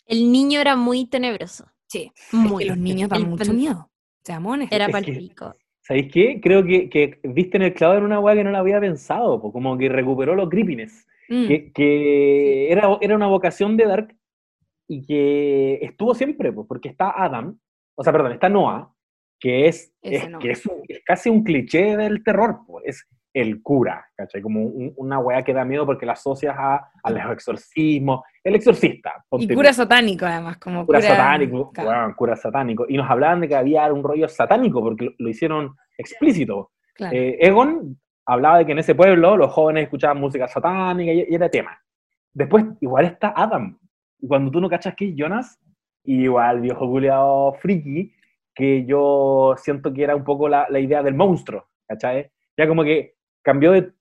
El niño era muy tenebroso. Sí, muy. los niños dan mucho miedo. Seamones. Era palpico. ¿Sabéis qué? Creo que, que, viste en el clavo en una weá que no la había pensado, como que recuperó los creepiness. Mm. Que, era, era una vocación de Dark y que estuvo siempre, porque está Adam, o sea, perdón, está Noah, que es, es, no. que es, es casi un cliché del terror, pues, es el cura, ¿cachai? Como un- una weá que da miedo porque la asocias a, a los exorcismos, el exorcista. Y ponte cura tú. satánico, además, como cura cura, satánico, Claro. weón, cura satánico. Y nos hablaban de que había un rollo satánico porque lo, lo hicieron explícito. claro. Eh, Egon hablaba de que en ese pueblo los jóvenes escuchaban música satánica y, y era tema. Después, igual está Adam. Y cuando tú no cachas que es Jonas, igual viejo culiado friki, que yo siento que era un poco la, la idea del monstruo, ¿cachai? Ya como que cambió de,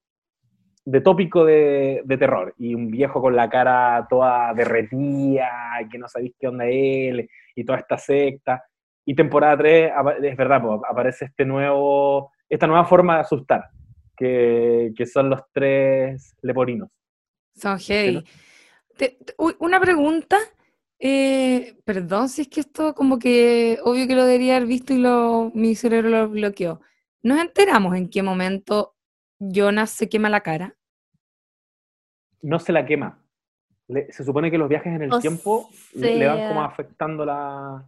de tópico de, de terror. Y un viejo con la cara toda derretida, que no sabéis qué onda él, y toda esta secta. Y temporada 3, es verdad, po, aparece este nuevo, esta nueva forma de asustar, que, que son los tres leporinos. Son heavy. Te- te- uy, una pregunta. Eh, perdón si es que esto como que obvio que lo debería haber visto y lo, mi cerebro lo bloqueó. ¿Nos enteramos en qué momento Jonas se quema la cara? No se la quema. Le- se supone que los viajes en el O tiempo le, le van como afectando la...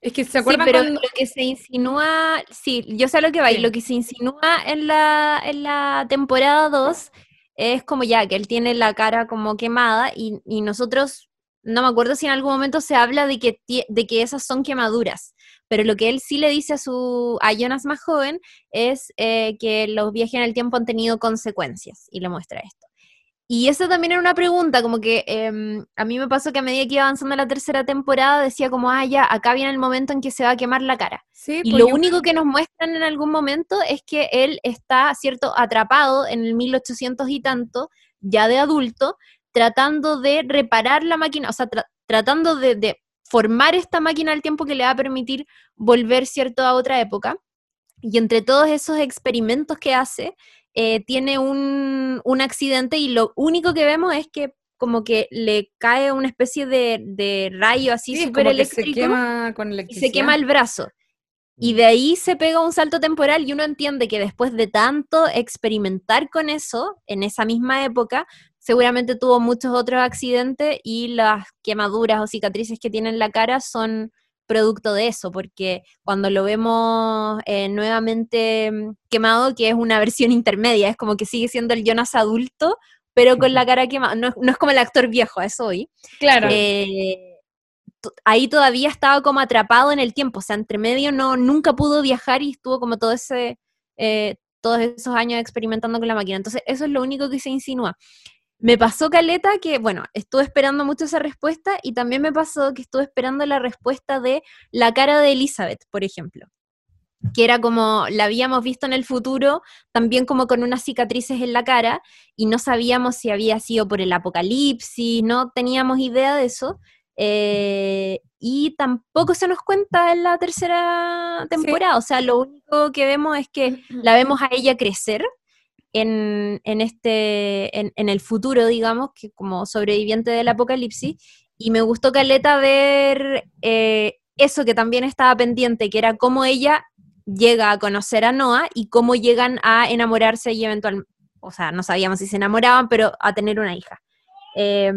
Es que se Sí, acuerdan pero cuando- lo que se insinúa, sí, yo sé a lo que va, y Sí. lo que se insinúa en la, en la temporada 2 es como ya que él tiene la cara como quemada y, y nosotros, no me acuerdo si en algún momento se habla de que, de que esas son quemaduras, pero lo que él sí le dice a, su, a Jonas más joven es eh, que los viajes en el tiempo han tenido consecuencias y le muestra esto. Y eso también era una pregunta, como que em, a mí me pasó que a medida que iba avanzando la tercera temporada decía como, ah, ya, acá viene el momento en que se va a quemar la cara. Sí, Y pues lo único que nos muestran en algún momento es que él está, ¿cierto?, atrapado en el 1800 y tanto, ya de adulto, tratando de reparar la máquina, o sea, tra- tratando de, de formar esta máquina al tiempo que le va a permitir volver, ¿cierto?, a otra época. Y entre todos esos experimentos que hace, eh, tiene un, un accidente y lo único que vemos es que como que le cae una especie de, de rayo así sí, súper que se eléctrico quema con y se quema el brazo. Y de ahí se pega un salto temporal y uno entiende que después de tanto experimentar con eso, en esa misma época, seguramente tuvo muchos otros accidentes y las quemaduras o cicatrices que tiene en la cara son producto de eso, porque cuando lo vemos eh, nuevamente mm, quemado, que es una versión intermedia, es como que sigue siendo el Jonas adulto, pero con la cara quemada, no, es- no es como el actor viejo, a eso hoy. Claro. Eh, ahí todavía estaba como atrapado en el tiempo, o sea, entre medio no, nunca pudo viajar y estuvo como todo ese, eh, todos esos años experimentando con la máquina. Entonces, eso es lo único que se insinúa. Me pasó Caleta que, bueno, estuve esperando mucho esa respuesta y también me pasó que estuve esperando la respuesta de la cara de Elizabeth, por ejemplo, que era como la habíamos visto en el futuro, también como con unas cicatrices en la cara y no sabíamos si había sido por el apocalipsis, no teníamos idea de eso. eh, y tampoco se nos cuenta en la tercera temporada, o sea, lo único que vemos es que la vemos a ella crecer en, en este, en, en el futuro, digamos, que como sobreviviente del apocalipsis, y me gustó Caleta ver eh, eso que también estaba pendiente, que era cómo ella llega a conocer a Noah y cómo llegan a enamorarse y eventualmente, o sea, no sabíamos si se enamoraban, pero a tener una hija. Eh,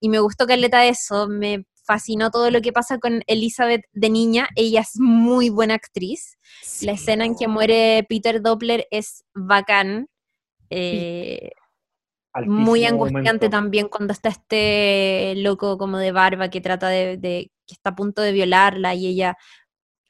y me gustó Caleta eso, me fascinó todo lo que pasa con Elizabeth de niña, ella es muy buena actriz. La escena en que muere Peter Doppler es bacán. Eh, muy angustiante momento. también cuando está este loco como de barba que trata de, de- que está a punto de violarla y ella,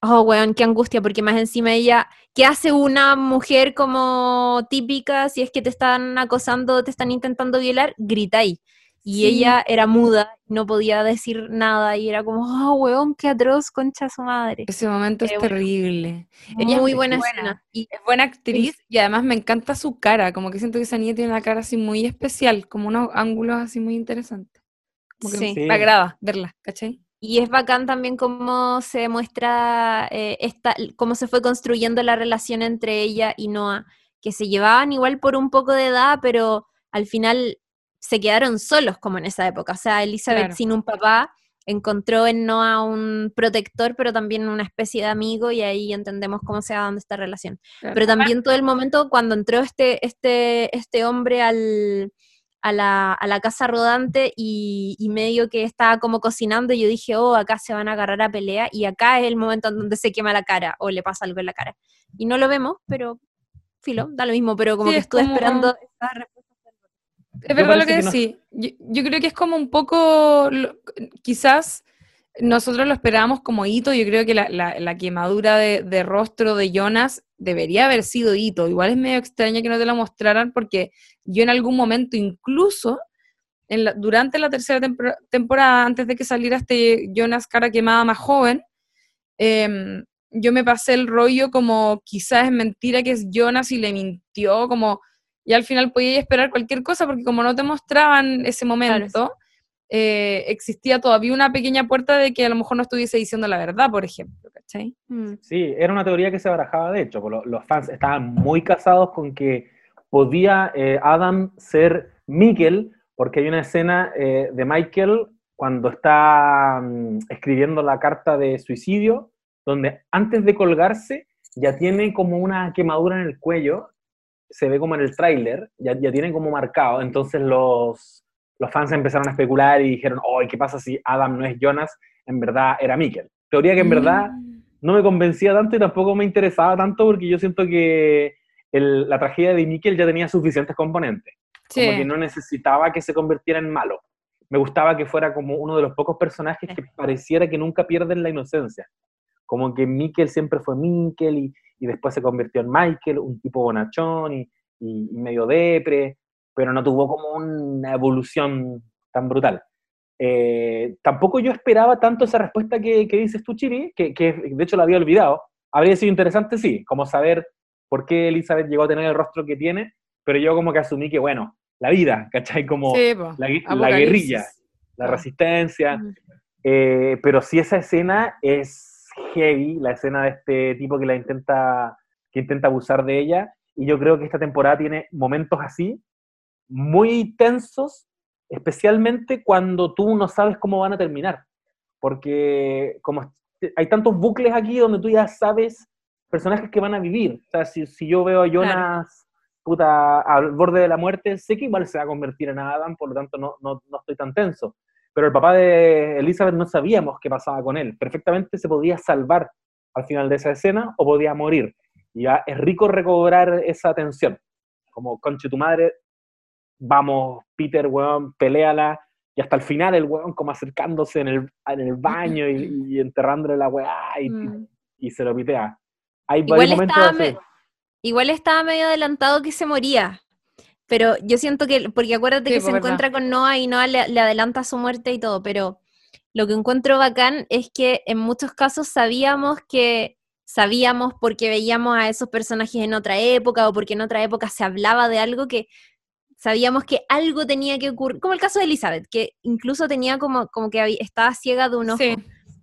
oh weón, qué angustia, porque más encima ella, ¿qué hace una mujer como típica si es que te están acosando, te están intentando violar? Grita ahí. Y Sí. ella era muda, no podía decir nada y era como, oh weón, qué atroz, concha su madre. Ese momento es Eh, bueno. terrible. Ella es Muy buena, buena. escena. Y Es buena actriz y además me encanta su cara, como que siento que esa niña tiene una cara así muy especial, como unos ángulos así muy interesantes. Como que Sí. Sí. me agrada verla, ¿cachai? Y es bacán también cómo se muestra eh, esta, cómo se fue construyendo la relación entre ella y Noah, que se llevaban igual por un poco de edad, pero al final se quedaron solos como en esa época. O sea, Elizabeth Claro. sin un papá encontró en Noah un protector, pero también una especie de amigo, y ahí entendemos cómo se va dando esta relación. Claro. Pero también todo el momento cuando entró este, este, este hombre al, a la, a la casa rodante y, y medio que estaba como cocinando y yo dije, oh, acá se van a agarrar a pelea y acá es el momento en donde se quema la cara o le pasa algo en la cara. Y no lo vemos, pero filo, da lo mismo, pero como Sí, que es estuve como- esperando esa. Es verdad lo que que no- decís. Yo, yo creo que es como un poco, quizás nosotros lo esperábamos como hito, yo creo que la, la- la quemadura de, de rostro de Jonas debería haber sido hito. Igual es medio extraño que no te lo mostraran porque yo en algún momento incluso en la- durante la tercera tempor- temporada, antes de que saliera este Jonas cara quemada más joven, em, yo me pasé el rollo como quizás es mentira que es Jonas y le mintió, como y al final podía esperar cualquier cosa porque como no te mostraban ese momento, eh, existía todavía una pequeña puerta de que a lo mejor no estuviese diciendo la verdad, por ejemplo, ¿cachai? Mm. Sí, era una teoría que se barajaba de hecho, por lo- los fans estaban muy casados con que podía eh, Adam ser Mikkel, porque hay una escena eh, de Michael cuando está mm, escribiendo la carta de suicidio, donde antes de colgarse ya tiene como una quemadura en el cuello, se ve como en el tráiler, ya, ya tiene como marcado, entonces los, los fans empezaron a especular y dijeron, ¡ay, qué pasa si Adam no es Jonas, en verdad era Mikkel! Teoría que en verdad Mm. no me convencía tanto y tampoco me interesaba tanto porque yo siento que el- la tragedia de Mikkel ya tenía suficientes componentes. Como Sí. que no necesitaba que se convirtiera en malo. Me gustaba que fuera como uno de los pocos personajes que pareciera que nunca pierden la inocencia. Como que Mikkel siempre fue Mikkel y, y después se convirtió en Michael, un tipo bonachón y, y- medio depre, pero no tuvo como una evolución tan brutal. Eh, tampoco yo esperaba tanto esa respuesta que, que dices tú, Chiri, que, que de hecho la había olvidado. Habría sido interesante, sí, como saber por qué Elizabeth llegó a tener el rostro que tiene, pero yo como que asumí que, bueno, la vida, ¿cachai? Como Sí, la, la guerrilla, la Ah. resistencia. Mm. Eh, pero sí esa escena es heavy, la escena de este tipo que la intenta, que intenta abusar de ella, y yo creo que esta temporada tiene momentos así, muy tensos, especialmente cuando tú no sabes cómo van a terminar, porque como hay tantos bucles aquí donde tú ya sabes personajes que van a vivir, o sea, si, si yo veo a Jonas puta, al borde de la muerte, sé que igual se va a convertir en Adam, por lo tanto no, no, no estoy tan tenso pero el papá de Elizabeth no sabíamos qué pasaba con él. Perfectamente se podía salvar al final de esa escena o podía morir. Y ya es rico recobrar esa tensión. Como, conche tu madre, vamos, Peter, weón, peleala. Y hasta el final el weón como acercándose en el, en el baño y, y enterrándole la weá y, Mm. y se lo pitea. Hay Igual varios momentos estaba, así. me- igual estaba medio adelantado que se moría. Pero yo siento que, porque acuérdate Sí, que pues, se verdad. encuentra con Noah y Noah le, le adelanta su muerte y todo, pero lo que encuentro bacán es que en muchos casos sabíamos que sabíamos porque veíamos a esos personajes en otra época o porque en otra época se hablaba de algo que sabíamos que algo tenía que ocurrir, como el caso de Elizabeth, que incluso tenía como, como que estaba ciega de un ojo. Sí.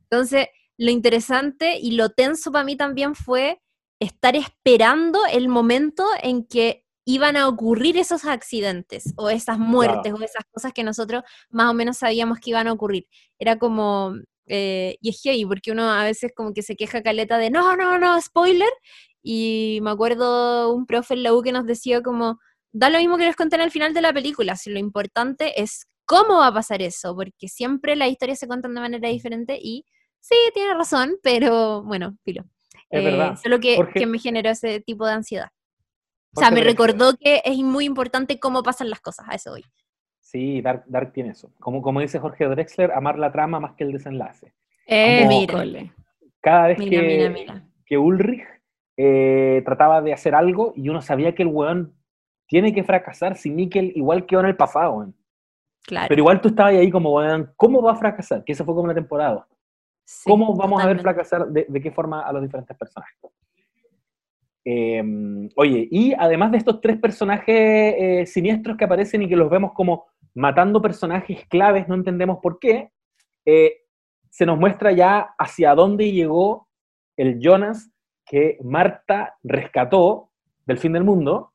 Entonces, lo interesante y lo tenso para mí también fue estar esperando el momento en que iban a ocurrir esos accidentes o esas muertes o esas cosas que nosotros más o menos sabíamos que iban a ocurrir. Era como, eh, y es heavy, porque uno a veces como que se queja caleta de, no, no, no, spoiler, y me acuerdo un profe en la U que nos decía como, da lo mismo que les conté al final de la película, si lo importante es cómo va a pasar eso, porque siempre las historias se cuentan de manera diferente y sí, tiene razón, pero bueno, filo. Es Eh, verdad. Solo que, que me generó ese tipo de ansiedad. O sea, me recordó que es muy importante cómo pasan las cosas, a eso voy. Sí, Dark, Dark tiene eso. Como, como dice Jorge Drexler, amar la trama más que el desenlace. Eh, Mira. Cada vez Mira, que, mira, mira. que Ulrich eh, trataba de hacer algo y uno sabía que el weón tiene que fracasar si Mikkel igual quedó en el pasado, weón. Claro. Pero igual tú estabas ahí como, weón, ¿cómo va a fracasar? Que eso fue como una temporada. Sí, ¿Cómo vamos a ver fracasar? De, de qué forma a los diferentes personajes? Eh, oye, y además de estos tres personajes eh, siniestros que aparecen y que los vemos como matando personajes claves, no entendemos por qué, eh, se nos muestra ya hacia dónde llegó el Jonas que Marta rescató del fin del mundo.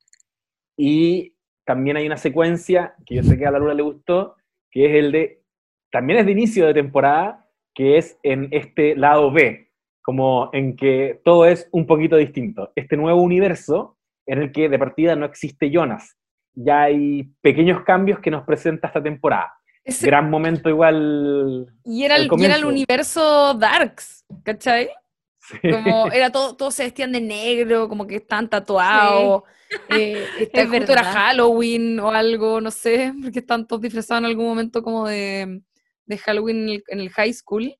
Y también hay una secuencia que yo sé que a la Luna le gustó, que es el de, también es de inicio de temporada, que es en este lado B, como en que todo es un poquito distinto. Este nuevo universo en el que de partida no existe Jonas. ya hay pequeños cambios que nos presenta esta temporada. Ese- Gran momento igual. y, era el, y era el universo Darks, ¿cachai? sí. Como era todo, todos se vestían de negro, como que están tatuados. eh, este, Es justo era. Halloween o algo, no sé, porque están todos disfrazados en algún momento como de, de Halloween en el, en el high school.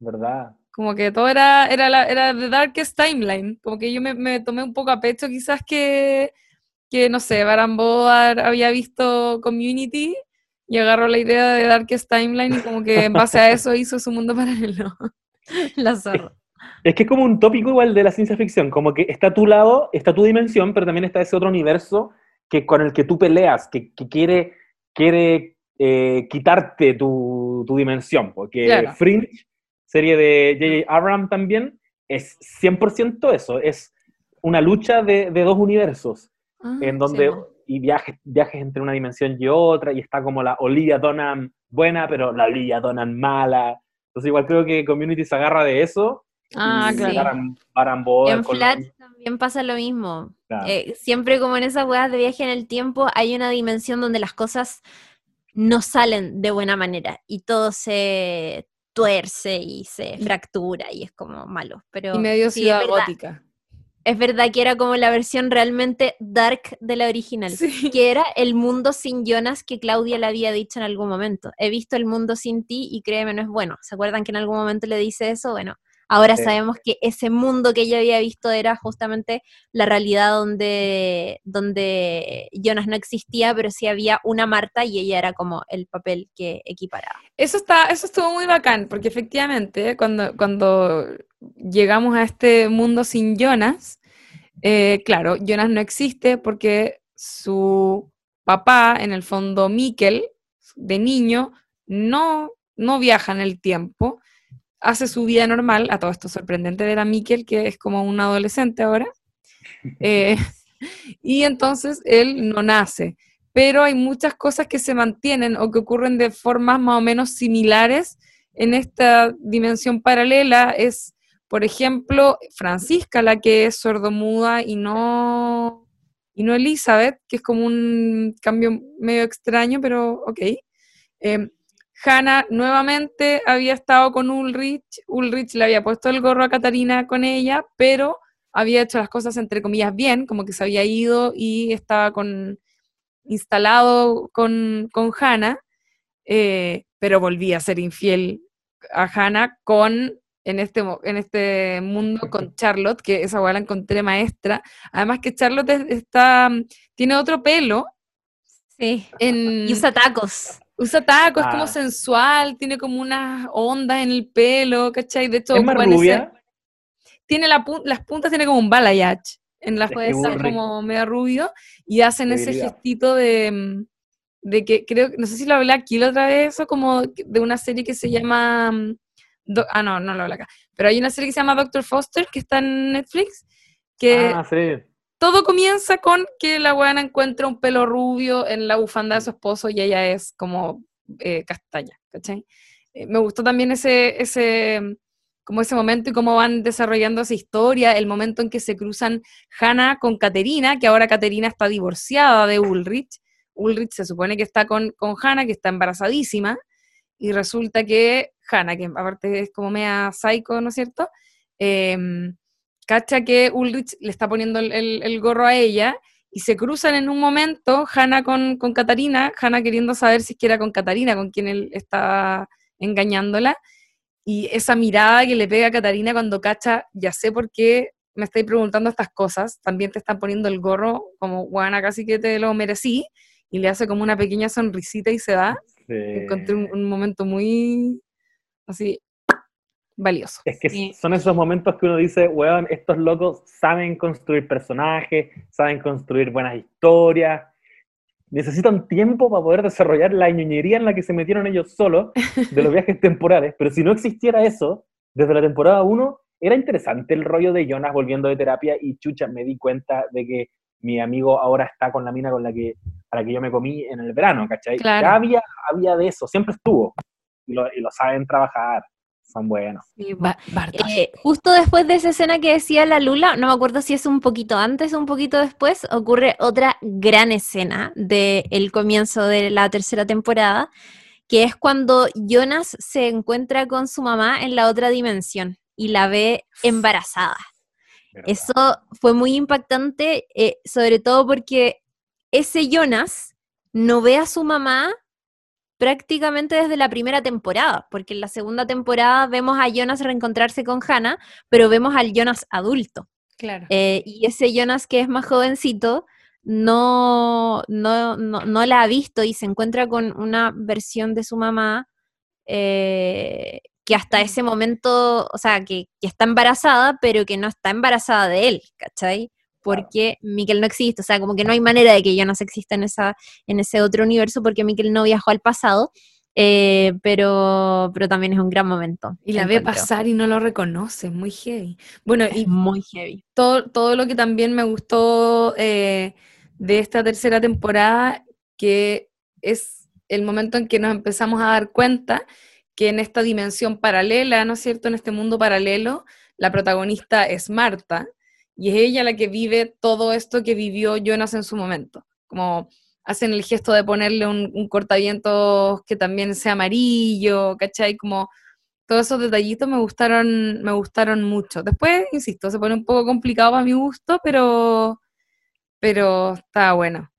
¿Verdad? Como que todo era, era, la, era The Darkest Timeline. Como que yo me, me tomé un poco a pecho, quizás que, que no sé, Barambo había visto Community y agarró la idea de Darkest Timeline y como que en base a eso hizo su mundo paralelo. La zorra. Es que es como un tópico igual de la ciencia ficción, como que está a tu lado, está tu dimensión, pero también está ese otro universo que, con el que tú peleas, que, que quiere, quiere eh, quitarte tu, tu dimensión. Porque Claro. Fringe, serie de J.J. Abrams también, es 100% eso, es una lucha de, de dos universos, Ah, en donde sí, y viajes, viajes entre una dimensión y otra, y está como la Olivia Donan buena, pero la Olivia Donan mala. Entonces igual creo que Community se agarra de eso Ah, claro. Boer En Flat también pasa lo mismo. Claro. Eh, siempre como en esas weas de viaje en el tiempo hay una dimensión donde las cosas no salen de buena manera y todo se tuerce y se fractura y es como malo. Pero Y medio sí, es gótica. es verdad que era como la versión realmente dark de la original. Sí. Que era el mundo sin Jonas que Claudia le había dicho en algún momento. He visto el mundo sin ti y créeme, no es bueno. ¿Se acuerdan que en algún momento le dice eso? Bueno, ahora Sí. sabemos que ese mundo que ella había visto era justamente la realidad donde, donde Jonas no existía, pero sí había una Marta y ella era como el papel que equiparaba. Eso está, eso estuvo muy bacán, porque efectivamente cuando, cuando llegamos a este mundo sin Jonas, eh, claro, Jonas no existe porque su papá, en el fondo Mikkel, de niño, no, no viaja en el tiempo, hace su vida normal, a todo esto sorprendente ver a Mikkel, que es como un adolescente ahora, eh, y entonces él no nace pero hay muchas cosas que se mantienen o que ocurren de formas más o menos similares en esta dimensión paralela. Es, por ejemplo, Francisca, la que es sordomuda y no, y no Elizabeth, que es como un cambio medio extraño, pero ok. Eh, Hannah nuevamente había estado con Ulrich, Ulrich le había puesto el gorro a Catarina con ella, pero había hecho las cosas entre comillas bien, como que se había ido y estaba con, instalado con, con Hannah, eh, pero volví a ser infiel a Hannah con, en este, en este mundo, con Charlotte, que esa weá la encontré maestra. Además que Charlotte es- está, tiene otro pelo. Sí. En, Y usa tacos. Usa tacos, es como Ah. sensual, tiene como unas ondas en el pelo, ¿cachai? De hecho, ¿Es más ese- rubia? tiene la pun- las puntas tiene como un balayage. En las ser. como medio rubio. Y hacen ese gestito de, mm, de que creo, no sé si lo hablé aquí la otra vez, o como de una serie que se llama. mm, Do- ah, no, no lo hablé acá. Pero hay una serie que se llama Doctor Foster que está en Netflix. Que Ah, sí. Todo comienza con que la buena encuentra un pelo rubio en la bufanda de su esposo y ella es como eh, castaña, ¿cachai? Eh, me gustó también ese, ese, como ese momento y cómo van desarrollando esa historia, el momento en que se cruzan Hannah con Caterina, que ahora Caterina está divorciada de Ulrich. Ulrich se supone que está con, con Hannah, que está embarazadísima, y resulta que Hannah, que aparte es como media psycho, ¿no es cierto? Em, cacha que Ulrich le está poniendo el, el- el gorro a ella y se cruzan en un momento Hannah con, con Catarina, Hannah queriendo saber si es que era con Catarina con quien él estaba engañándola y esa mirada que le pega a Catarina cuando cacha, ya sé por qué me estáis preguntando estas cosas, también te están poniendo el gorro como, guana, casi que te lo merecí, y le hace como una pequeña sonrisita y se va. Sí. Encontré un, un momento muy, así, valioso. Es que Sí. son esos momentos que uno dice, weón, estos locos saben construir personajes, saben construir buenas historias, necesitan tiempo para poder desarrollar la ñoñería en la que se metieron ellos solos de los viajes temporales, pero si no existiera eso, desde la temporada 1, era interesante el rollo de Jonas volviendo de terapia y chucha, me di cuenta de que mi amigo ahora está con la mina con la que, a la que yo me comí en el verano, ¿cachai? Claro. Ya había, había de eso, siempre estuvo, y lo, y lo saben trabajar. Son buenos. Sí, Ba- Bartosz. Eh, justo después de esa escena que decía la Lula, no me acuerdo si es un poquito antes o un poquito después, ocurre otra gran escena del comienzo de la tercera temporada, que es cuando Jonas se encuentra con su mamá en la otra dimensión y la ve embarazada. ¿verdad? Eso fue muy impactante, eh, sobre todo porque ese Jonas no ve a su mamá prácticamente desde la primera temporada, porque en la segunda temporada vemos a Jonas reencontrarse con Hannah, pero vemos al Jonas adulto. Claro. Eh, y ese Jonas que es más jovencito no, no, no, no la ha visto y se encuentra con una versión de su mamá eh, que hasta ese momento, o sea, que, que está embarazada, pero que no está embarazada de él, ¿cachai? Porque Mikkel no existe, o sea, como que no hay manera de que Jonas exista en, esa, en ese otro universo porque Mikkel no viajó al pasado, eh, pero, pero también es un gran momento. Y la ve pasar y no lo reconoce, muy heavy. Bueno, Es y muy heavy. todo, todo lo que también me gustó eh, de esta tercera temporada, que es el momento en que nos empezamos a dar cuenta que en esta dimensión paralela, ¿no es cierto? En este mundo paralelo, la protagonista es Marta y es ella la que vive todo esto que vivió Jonas en su momento. Como hacen el gesto de ponerle un, un cortavientos que también sea amarillo, ¿cachai? Como todos esos detallitos me gustaron, me gustaron mucho. Después, insisto, se pone un poco complicado para mi gusto, pero, pero está bueno.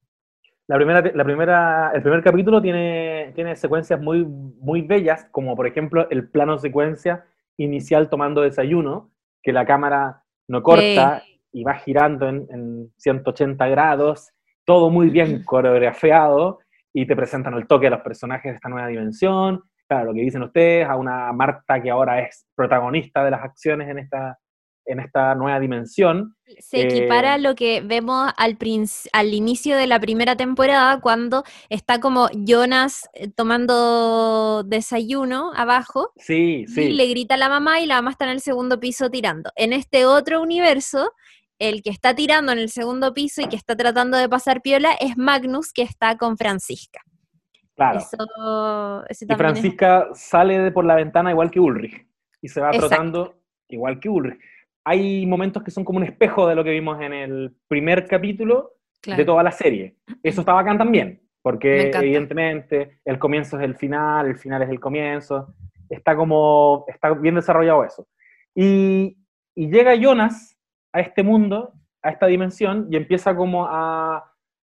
La primera, la primera, el primer capítulo tiene, tiene secuencias muy, muy bellas, como por ejemplo el plano secuencia inicial tomando desayuno, que la cámara no corta y va girando en, en 180 grados, todo muy bien coreografiado, y te presentan el toque de los personajes de esta nueva dimensión. Claro, lo que dicen ustedes, a una Marta que ahora es protagonista de las acciones en esta, en esta nueva dimensión. Se equipara Eh, a lo que vemos al, al inicio de la primera temporada, cuando está como Jonas eh, tomando desayuno abajo Sí, y sí. le grita a la mamá y la mamá está en el segundo piso tirando. En este otro universo, el que está tirando en el segundo piso y que está tratando de pasar piola es Magnus, que está con Francisca. Claro. Eso, Y es- Francisca sale de por la ventana igual que Ulrich y se va Exacto. trotando igual que Ulrich. Hay momentos que son como un espejo de lo que vimos en el primer capítulo Claro. de toda la serie. Eso está bacán también, porque evidentemente el comienzo es el final, el final es el comienzo. Está como, está bien desarrollado eso. Y, y llega Jonas a este mundo, a esta dimensión, y empieza como a,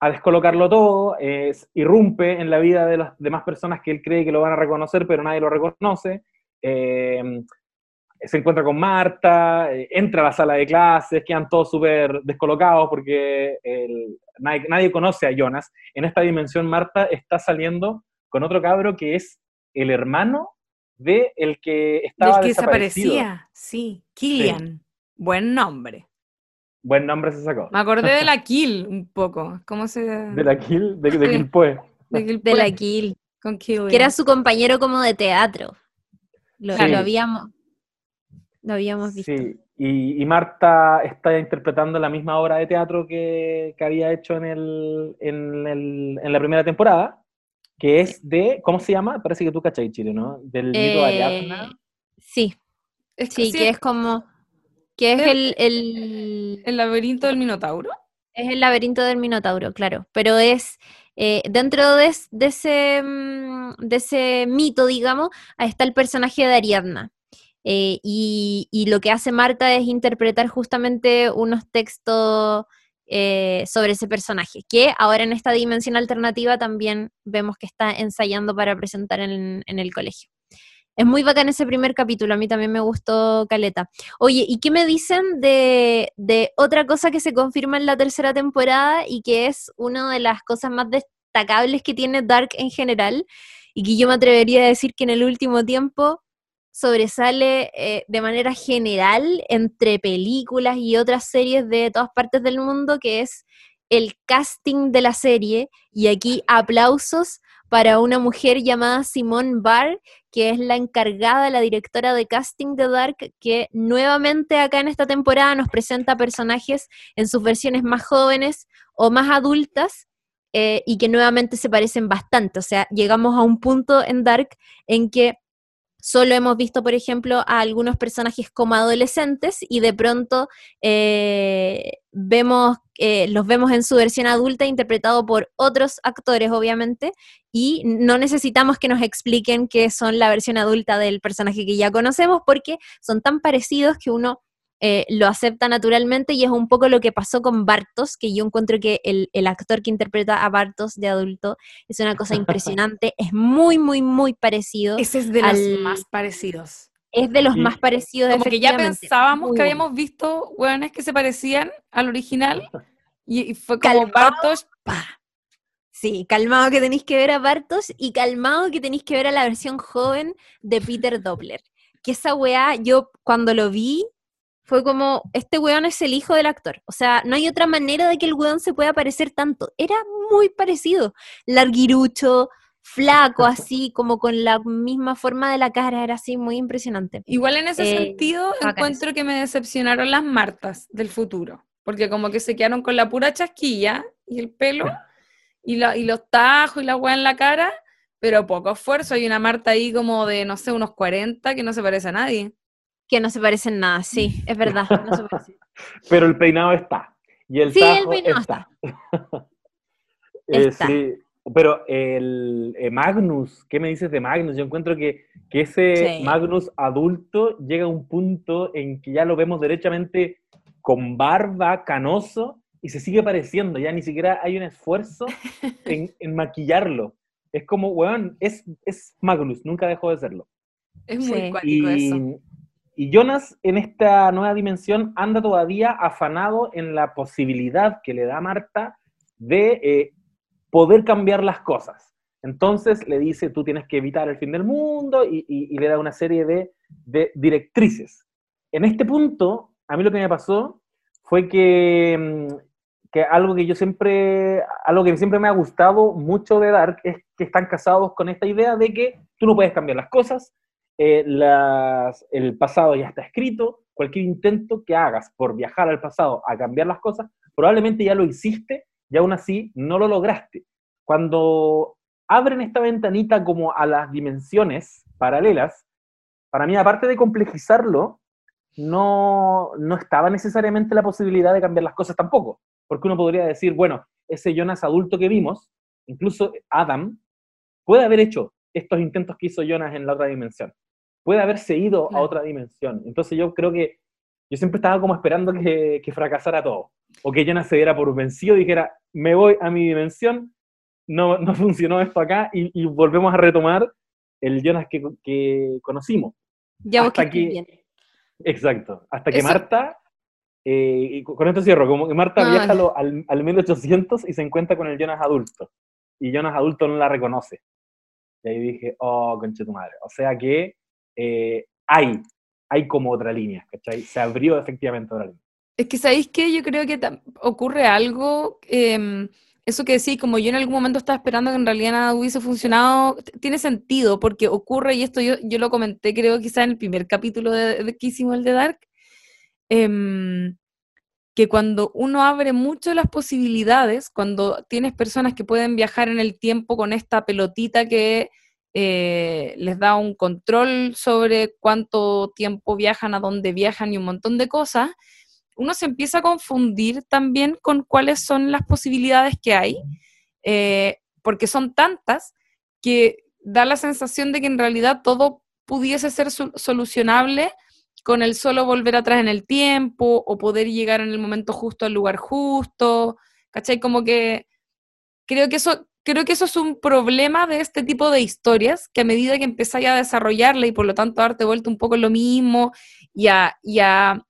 a descolocarlo todo, es- irrumpe en la vida de las demás personas que él cree que lo van a reconocer, pero nadie lo reconoce. Eh, se encuentra con Marta, eh, entra a la sala de clases, quedan todos súper descolocados porque el- nadie, nadie conoce a Jonas. En esta dimensión, Marta está saliendo con otro cabro que es el hermano de el que estaba Del que desaparecido. desaparecía, sí. Killian. Buen nombre. Buen nombre se sacó. Me acordé de la Kill un poco. ¿Cómo se...? De la Kill, de, de Kill de la Kill, Con Killian. que era su compañero como de teatro. Lo, Sí. lo habíamos, lo habíamos visto. Sí, y, y Marta está interpretando la misma obra de teatro que, que había hecho en, el, en, el- en la primera temporada, que es de, ¿cómo se llama? Parece que tú cachai, Chile, ¿no? Del mito de Eh, Ariadna. sí, Es sí, sí, que es como, que es El- el, el, laberinto del Minotauro. es el laberinto del Minotauro, claro, pero es eh, dentro de, de ese, mm, de ese mito, digamos, ahí está el personaje de Ariadna. Eh, y, lo que hace Marta es interpretar justamente unos textos eh, sobre ese personaje, que ahora en esta dimensión alternativa también vemos que está ensayando para presentar en, el colegio. Es muy bacán ese primer capítulo, a mí también me gustó Caleta. Oye, ¿y qué me dicen de otra cosa que se confirma en la tercera temporada y que es una de las cosas más destacables que tiene Dark en general y que yo me atrevería a decir que en el último tiempo sobresale eh, de manera general entre películas y otras series de todas partes del mundo, que es el casting de la serie. Y aquí aplausos para una mujer llamada Simone Barr, que es la encargada, la directora de casting de Dark, que nuevamente acá en esta temporada nos presenta personajes en sus versiones más jóvenes o más adultas. eh, y que nuevamente se parecen bastante. O sea, llegamos a un punto en Dark en que solo hemos visto, por ejemplo, a algunos personajes como adolescentes y de pronto eh, vemos, eh, los vemos en su versión adulta interpretado por otros actores, obviamente, y no necesitamos que nos expliquen que son la versión adulta del personaje que ya conocemos porque son tan parecidos que uno eh, lo acepta naturalmente y es un poco lo que pasó con Bartos, que yo encuentro que el, actor que interpreta a Bartos de adulto es una cosa impresionante, es muy, muy, muy parecido. Ese es de los más parecidos. Es de los más parecidos. Como que ya pensábamos que habíamos visto hueones que se parecían al original y, fue como Bartos, Sí, calmado que tenéis que ver a Bartos y calmado que tenéis que ver a la versión joven de Peter Doppler. Que esa weá, yo cuando lo vi, fue como, este weón es el hijo del actor. O sea, no hay otra manera de que el weón se pueda parecer tanto. Era muy parecido. Larguirucho, flaco, así, como con la misma forma de la cara, era así muy impresionante. Igual en ese eh, sentido, encuentro que me decepcionaron las Martas del futuro. Porque como que se quedaron con la pura chasquilla y el pelo y, y los tajos y la weá en la cara, pero poco esfuerzo. Hay una Marta ahí como de, no sé, unos 40 que no se parece a nadie que no se parecen nada, sí, es verdad. Pero el peinado está. Y el sí, el peinado está. Eh, sí, pero el eh, Magnus, ¿qué me dices de Magnus? Yo encuentro que, ese Magnus adulto llega a un punto en que ya lo vemos derechamente con barba, canoso, y se sigue pareciendo, ya ni siquiera hay un esfuerzo en, maquillarlo. Es como, weón, es, es Magnus, nunca dejó de serlo. Es muy cuático eso. Y Jonas en esta nueva dimensión anda todavía afanado en la posibilidad que le da Marta de eh, poder cambiar las cosas. Entonces le dice, tú tienes que evitar el fin del mundo y, le da una serie de, directrices. En este punto, a mí lo que me pasó fue que, mm, que, algo que yo siempre, algo que siempre me ha gustado mucho de Dark es que están casados con esta idea de que tú no puedes cambiar las cosas, eh, el pasado ya está escrito, cualquier intento que hagas por viajar al pasado a cambiar las cosas, probablemente ya lo hiciste y aún así no lo lograste. Cuando abren esta ventanita como a las dimensiones paralelas, para mí, aparte de complejizarlo, no, no estaba necesariamente la posibilidad de cambiar las cosas tampoco, porque uno podría decir, bueno, ese Jonas adulto que vimos, incluso Adam, puede haber hecho estos intentos que hizo Jonas en la otra dimensión puede haberse ido a otra dimensión. Entonces yo creo que yo siempre estaba como esperando que, fracasara todo, o que Jonas se diera por vencido y dijera, me voy a mi dimensión, no, no funcionó esto acá, y, volvemos a retomar el Jonas que, conocimos. Ya hasta que, Exacto, hasta que Marta, eh, y con esto cierro, como que Marta viaja al, al 1800 y se encuentra con el Jonas adulto, y Jonas adulto no la reconoce. Y ahí dije, oh, conche tu madre. O sea que eh, hay, hay como otra línea, ¿cachai? Se abrió efectivamente otra línea. Es que, ¿sabéis qué? Yo creo que ocurre algo, em, eso que decís, como yo en algún momento estaba esperando que en realidad nada hubiese funcionado, tiene sentido, porque ocurre, y esto yo, yo lo comenté creo quizá en el primer capítulo de, que hicimos el de Dark, em, que cuando uno abre mucho las posibilidades, cuando tienes personas que pueden viajar en el tiempo con esta pelotita que eh, les da un control sobre cuánto tiempo viajan, a dónde viajan y un montón de cosas, uno se empieza a confundir también con cuáles son las posibilidades que hay, eh, porque son tantas que da la sensación de que en realidad todo pudiese ser solucionable con el solo volver atrás en el tiempo o poder llegar en el momento justo al lugar justo, ¿cachai? Como que creo que eso creo que eso es un problema de este tipo de historias, que a medida que empezáis a desarrollarla y por lo tanto darte vuelta un poco lo mismo y a,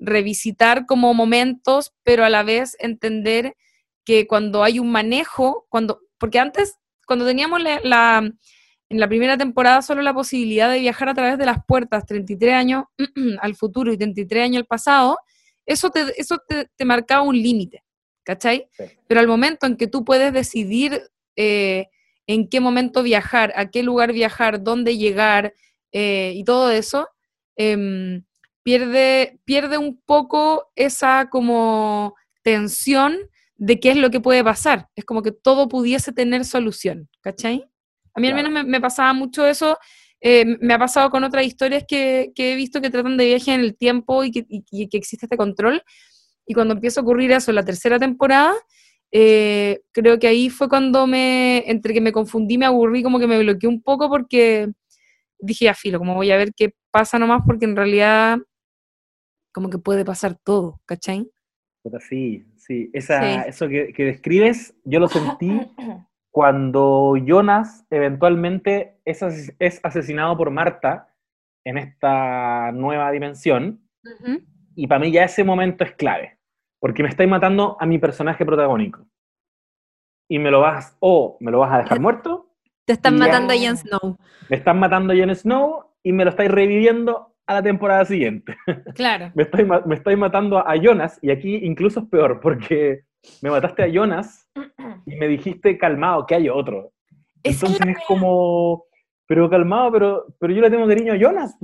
revisitar como momentos, pero a la vez entender que cuando hay un manejo, cuando, porque antes, cuando teníamos la, en la primera temporada solo la posibilidad de viajar a través de las puertas 33 años al futuro y 33 años al pasado, eso te, eso te, marcaba un límite, ¿cachai? Pero al momento en que tú puedes decidir eh, en qué momento viajar, a qué lugar viajar, dónde llegar eh, y todo eso, em, pierde, pierde un poco esa como tensión de qué es lo que puede pasar. Es como que todo pudiese tener solución, ¿cachai? A mí al menos me, pasaba mucho eso eh, me ha pasado con otras historias que, que, he visto que tratan de viaje en el tiempo y que, y, que, existe este control. Y cuando empieza a ocurrir eso en la tercera temporada, eh, creo que ahí fue cuando me, entre que me confundí, me aburrí, como que me bloqueé un poco porque dije, a filo, como voy a ver qué pasa nomás, porque en realidad como que puede pasar todo, ¿cachai? Sí, sí, Esa, eso que, que describes, yo lo sentí cuando Jonas eventualmente es, es asesinado por Marta en esta nueva dimensión, y para mí ya ese momento es clave, porque me estáis matando a mi personaje protagónico. Y me lo vas, o me lo vas a dejar muerto. Te están matando a Jon Snow. Me están matando a Jon Snow y me lo estáis reviviendo a la temporada siguiente. Claro. me, estáis, me estáis matando a Jonas, y aquí incluso es peor, porque me mataste a Jonas y me dijiste calmado, que hay otro. Entonces es, como, pero calmado, pero, pero yo le tengo cariño a Jonas,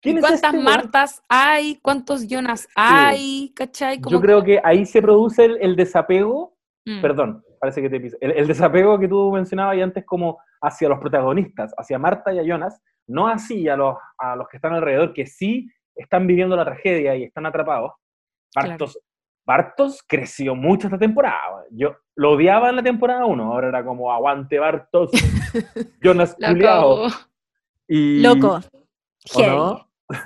¿Quién ¿Cuántas este, Martas hay? ¿Cuántos Jonas hay? ¿Cachai? yo creo que ahí se produce el, desapego, mm. perdón, parece que te piso, el, desapego que tú mencionabas y antes como hacia los protagonistas, hacia Marta y a Jonas, no así a los, a los que están alrededor, que sí están viviendo la tragedia y están atrapados. Bartos, Bartos creció mucho esta temporada. Yo lo odiaba en la temporada 1, ahora era como aguante Bartos, Jonas Culeado. Y... Loco.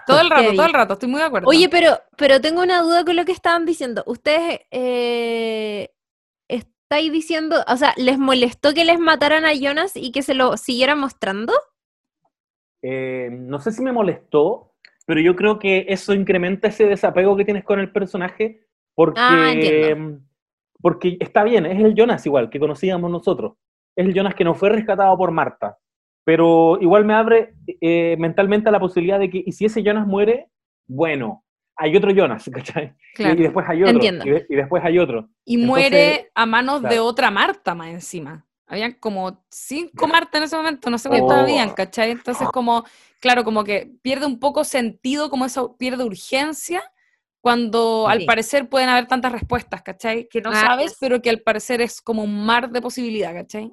Todo el rato, todo el rato, estoy muy de acuerdo. Oye, pero, pero tengo una duda con lo que estaban diciendo. Ustedes eh, estáis diciendo, o sea, ¿les molestó que les mataran a Jonas y que se lo siguieran mostrando? Eh, no sé si me molestó, pero yo creo que eso incrementa ese desapego que tienes con el personaje porque, ah, porque está bien, es el Jonas igual que conocíamos nosotros. Es el Jonas que no fue rescatado por Marta. Pero igual me abre eh, mentalmente la posibilidad de que, y si ese Jonas muere, bueno, hay otro Jonas, ¿cachai? Y, después hay otro. Y, después hay otro. Y muere a manos de otra Marta más encima. Habían como cinco Marta en ese momento, no sé cuántas oh. habían, ¿cachai? Entonces como, claro, como que pierde un poco sentido, como eso pierde urgencia cuando al parecer pueden haber tantas respuestas, ¿cachai? Que no ah, sabes, pero que al parecer es como un mar de posibilidad, ¿cachai?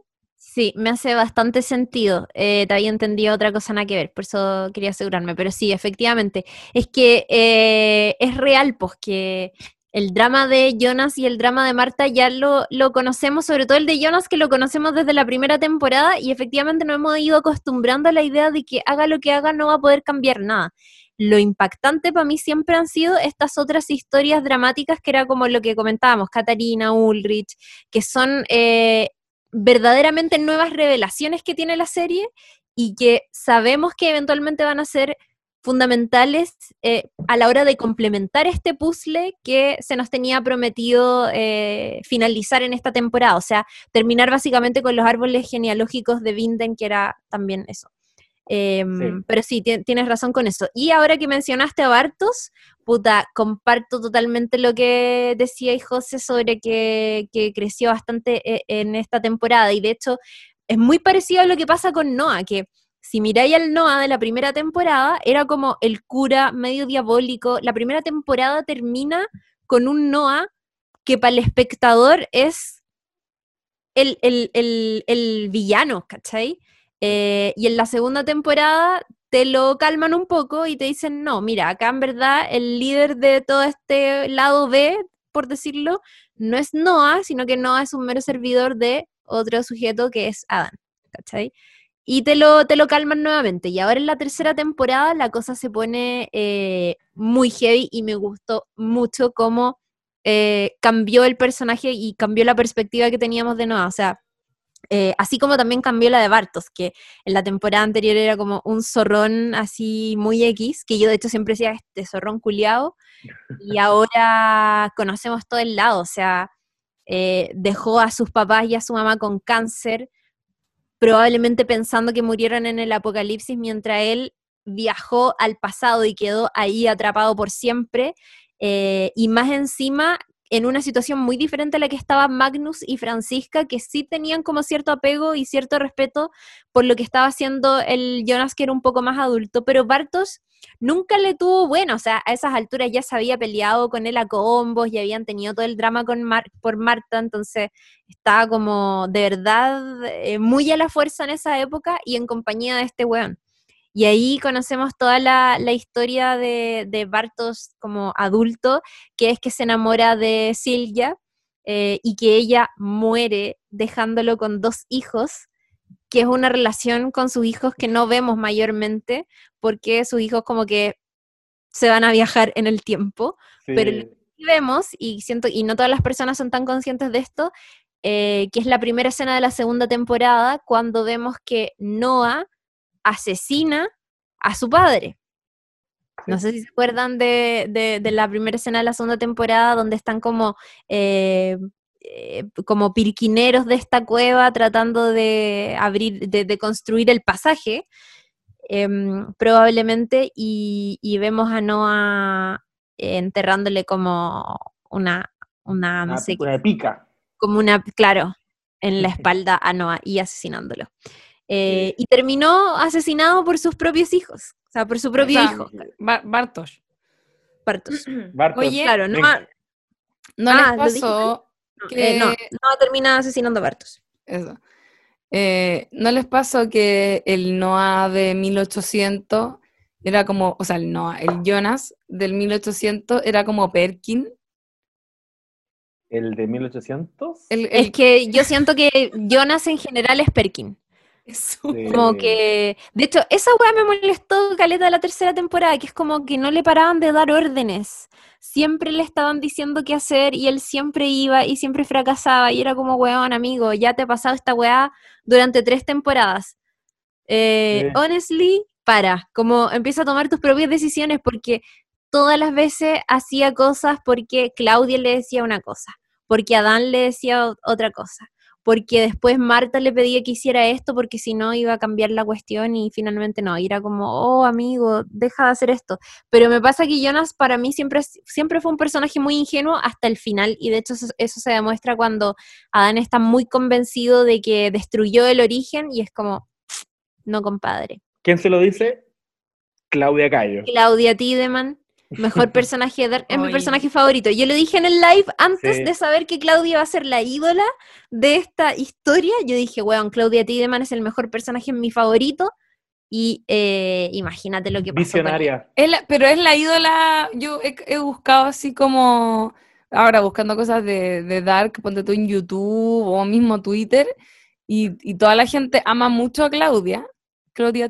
Sí, me hace bastante sentido. Eh, te había entendido otra cosa nada que ver, por eso quería asegurarme. Pero sí, efectivamente. Es que eh, es real, pues, que el drama de Jonas y el drama de Marta ya lo, lo, conocemos, sobre todo el de Jonas, que lo conocemos desde la primera temporada, y efectivamente nos hemos ido acostumbrando a la idea de que haga lo que haga no va a poder cambiar nada lo impactante para mí siempre han sido estas otras historias dramáticas que era como lo que comentábamos, Katarina, Ulrich, que son eh, verdaderamente nuevas revelaciones que tiene la serie y que sabemos que eventualmente van a ser fundamentales eh, a la hora de complementar este puzzle que se nos tenía prometido eh, finalizar en esta temporada, o sea, terminar básicamente con los árboles genealógicos de Vinden, que era también eso. Em, pero sí, tienes razón con eso. Y ahora que mencionaste a Bartos, puta, comparto totalmente lo que decía José sobre que, creció bastante eh, en esta temporada. Y de hecho, es muy parecido a lo que pasa con Noah, que si miráis al Noah de la primera temporada, era como el cura medio diabólico. La primera temporada termina con un Noah que para el espectador es el, el, el, el villano, ¿cachai? Eh, y en la segunda temporada te lo calman un poco y te dicen, no, mira, acá en verdad el líder de todo este lado B, por decirlo, no es Noah, sino que Noah es un mero servidor de otro sujeto que es Adam, ¿cachai? Y te lo, te lo calman nuevamente. Y ahora en la tercera temporada la cosa se pone eh, muy heavy y me gustó mucho cómo eh, cambió el personaje y cambió la perspectiva que teníamos de Noah. O sea, eh, así como también cambió la de Bartos, que en la temporada anterior era como un zorrón así muy X, que yo de hecho siempre decía este zorrón culiado, y ahora conocemos todo el lado, o sea, eh, dejó a sus papás y a su mamá con cáncer, probablemente pensando que murieron en el apocalipsis mientras él viajó al pasado y quedó ahí atrapado por siempre. Eh, y más encima en una situación muy diferente a la que estaban Magnus y Francisca, que sí tenían como cierto apego y cierto respeto por lo que estaba haciendo el Jonas, que era un poco más adulto, pero Bartos nunca le tuvo bueno, o sea, a esas alturas ya se había peleado con él a combos y habían tenido todo el drama con por Marta, entonces estaba como de verdad eh, muy a la fuerza en esa época y en compañía de este weón. Y ahí conocemos toda la, la historia de, de, Bartos como adulto, que es que se enamora de Silvia eh, y que ella muere dejándolo con dos hijos, que es una relación con sus hijos que no vemos mayormente, porque sus hijos como que se van a viajar en el tiempo, pero lo que vemos, y siento, y no todas las personas son tan conscientes de esto, eh, que es la primera escena de la segunda temporada, cuando vemos que Noah asesina a su padre. No sé si se acuerdan de, la primera escena de la segunda temporada donde están como, eh, eh, como pirquineros de esta cueva tratando de abrir, de, construir el pasaje, em, probablemente, y, vemos a Noah enterrándole como una, una, no sé una pica. Como una, claro, en la espalda a Noah y asesinándolo. Eh, y terminó asesinado por sus propios hijos, o sea, por su propio hijo. Bartos. Bartos. Oye, claro, no, no les ah, pasó que... Eh, no, no termina asesinando a Bartos. Eso. Eh, ¿No les pasó que el Noah de 1800 era como, o sea, el Noah, el Jonas del 1800 era como Perkin? ¿El de 1800? Es que yo siento que Jonas en general es Perkin. Como que, de hecho, esa weá me molestó caleta de la tercera temporada, que es como que no le paraban de dar órdenes. Siempre le estaban diciendo qué hacer y él siempre iba y siempre fracasaba y era como, weón, amigo, ya te ha pasado esta weá durante tres temporadas. Eh, honestly, para, como empieza a tomar tus propias decisiones porque todas las veces hacía cosas porque Claudia le decía una cosa, porque Adán le decía otra cosa porque después Marta le pedía que hiciera esto porque si no iba a cambiar la cuestión y finalmente no, y era como, oh amigo, deja de hacer esto. Pero me pasa que Jonas para mí siempre, siempre fue un personaje muy ingenuo hasta el final y de hecho eso, se demuestra cuando Adán está muy convencido de que destruyó el origen y es como, no compadre. ¿Quién se lo dice? Claudia Cayo. Claudia Tideman. Mejor personaje de es mi personaje favorito. Yo lo dije en el live antes de saber que Claudia va a ser la ídola de esta historia. Yo dije, weón, Claudia Tiedemann es el mejor personaje, mi favorito. Y eh, imagínate lo que pasó. Visionaria. pero es la ídola, yo he, buscado así como, ahora buscando cosas de, Dark, ponte tú en YouTube o mismo Twitter, y, y toda la gente ama mucho a Claudia, Claudia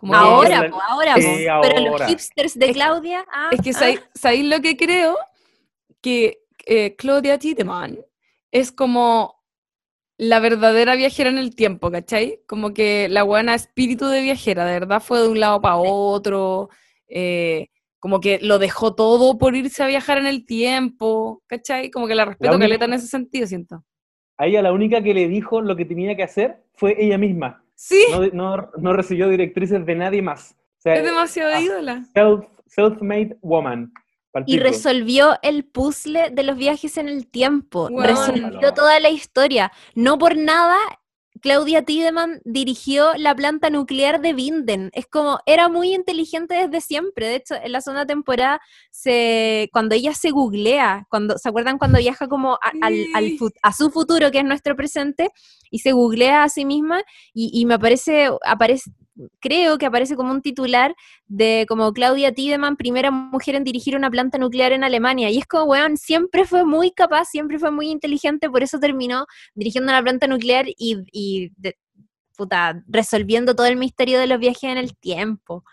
Ahora, ahora, pero los hipsters de Claudia. Ah, es que ah. ¿sabéis, lo que creo? Que eh, Claudia Tiedemann es como la verdadera viajera en el tiempo, ¿cachai? Como que la buena espíritu de viajera, de verdad fue de un lado para otro, eh, como que lo dejó todo por irse a viajar en el tiempo, ¿cachai? Como que la respeto a Caleta en ese sentido, siento. A ella la única que le dijo lo que tenía que hacer fue ella misma. Sí. No, recibió directrices de nadie más. es demasiado ah, ídola. Self-made woman. Y resolvió el puzzle de los viajes en el tiempo. resolvió toda la historia. No por nada Claudia Tiedemann dirigió la planta nuclear de Binden. Es como, era muy inteligente desde siempre. De hecho, en la segunda temporada, se, cuando ella se googlea, cuando, ¿se acuerdan cuando viaja como al, a su futuro, que es nuestro presente, y se googlea a sí misma? Y, y me aparece, aparece, creo que aparece como un titular de como Claudia Tiedemann, primera mujer en dirigir una planta nuclear en Alemania. Y es como, weón, siempre fue muy capaz, siempre fue muy inteligente, por eso terminó dirigiendo una planta nuclear y, puta, resolviendo todo el misterio de los viajes en el tiempo.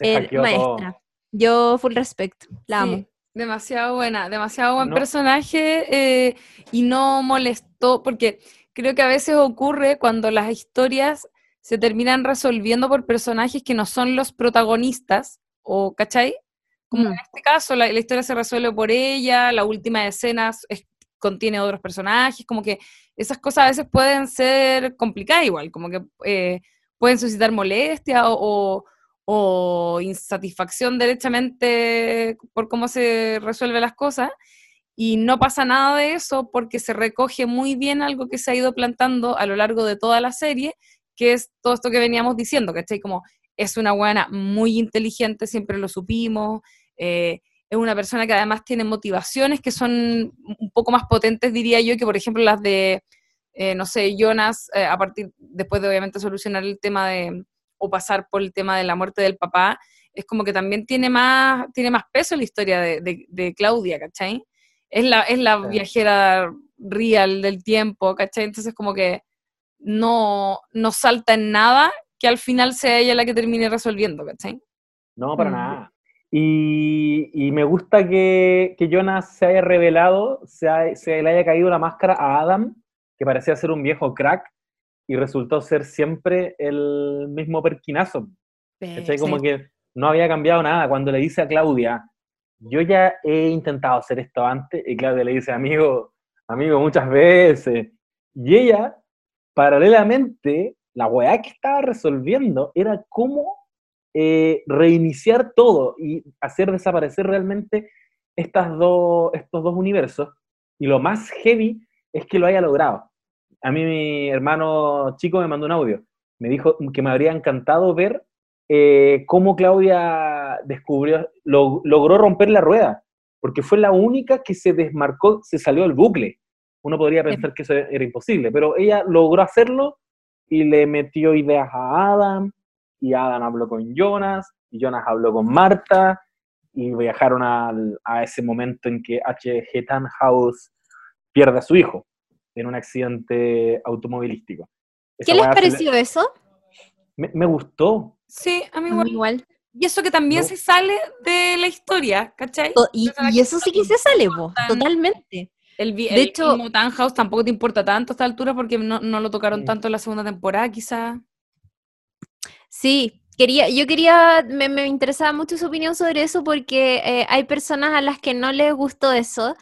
maestra. Yo full respecto, la amo. Demasiado buena, demasiado buen personaje eh, y no molestó, porque creo que a veces ocurre cuando las historias se terminan resolviendo por personajes que no son los protagonistas, o ¿cachai? Como en mm. este caso, la, historia se resuelve por ella, la última escena contiene otros personajes, como que esas cosas a veces pueden ser complicadas igual, como que eh, pueden suscitar molestia o, o, insatisfacción derechamente por cómo se resuelven las cosas. Y no pasa nada de eso porque se recoge muy bien algo que se ha ido plantando a lo largo de toda la serie que es todo esto que veníamos diciendo, ¿cachai? Como es una buena muy inteligente, siempre lo supimos, eh, es una persona que además tiene motivaciones que son un poco más potentes, diría yo, que por ejemplo las de, eh, no sé, Jonas, eh, a partir, después de obviamente solucionar el tema de o pasar por el tema de la muerte del papá, es como que también tiene más, tiene más peso la historia de, de, de Claudia, ¿cachai? Es la, es la Sí. viajera real del tiempo, ¿cachai? Entonces como que no, no salta en nada que al final sea ella la que termine resolviendo, ¿cachai? No, para Mm. nada. Y, y me gusta que, que Jonas se haya revelado, se, ha- se le haya caído la máscara a Adam, que parecía ser un viejo crack, y resultó ser siempre el mismo perquinazo. ¿Cachai? Como que no había cambiado nada. Cuando le dice a Claudia, yo ya he intentado hacer esto antes, y Claudia le dice, amigo, amigo, muchas veces. Y ella, paralelamente, la weá que estaba resolviendo era cómo eh, reiniciar todo y hacer desaparecer realmente estas dos, estos dos universos. Y lo más heavy es que lo haya logrado. A mí mi hermano chico me mandó un audio. Me dijo que me habría encantado ver eh, cómo Claudia descubrió, lo- logró romper la rueda, porque fue la única que se desmarcó, se salió del bucle. Uno podría pensar que eso era imposible, pero ella logró hacerlo y le metió ideas a Adam, y Adam habló con Jonas, y Jonas habló con Marta, y viajaron al- a ese momento en que H.G. Tannhaus pierde a su hijo en un accidente automovilístico. Esa ¿Qué les le- pareció eso? Me, me gustó. Sí, a mí A mí igual. igual. Y eso que también No. se sale de la historia, ¿cachai? Y, y eso sí que se sale, importan. totalmente. El, De el hecho- mismo Tannhaus tampoco te importa tanto a esta altura porque no, no lo tocaron Sí. tanto en la segunda temporada, quizá. Sí, quería, yo quería, me, me interesaba mucho su opinión sobre eso porque eh, hay personas a las que no les gustó eso,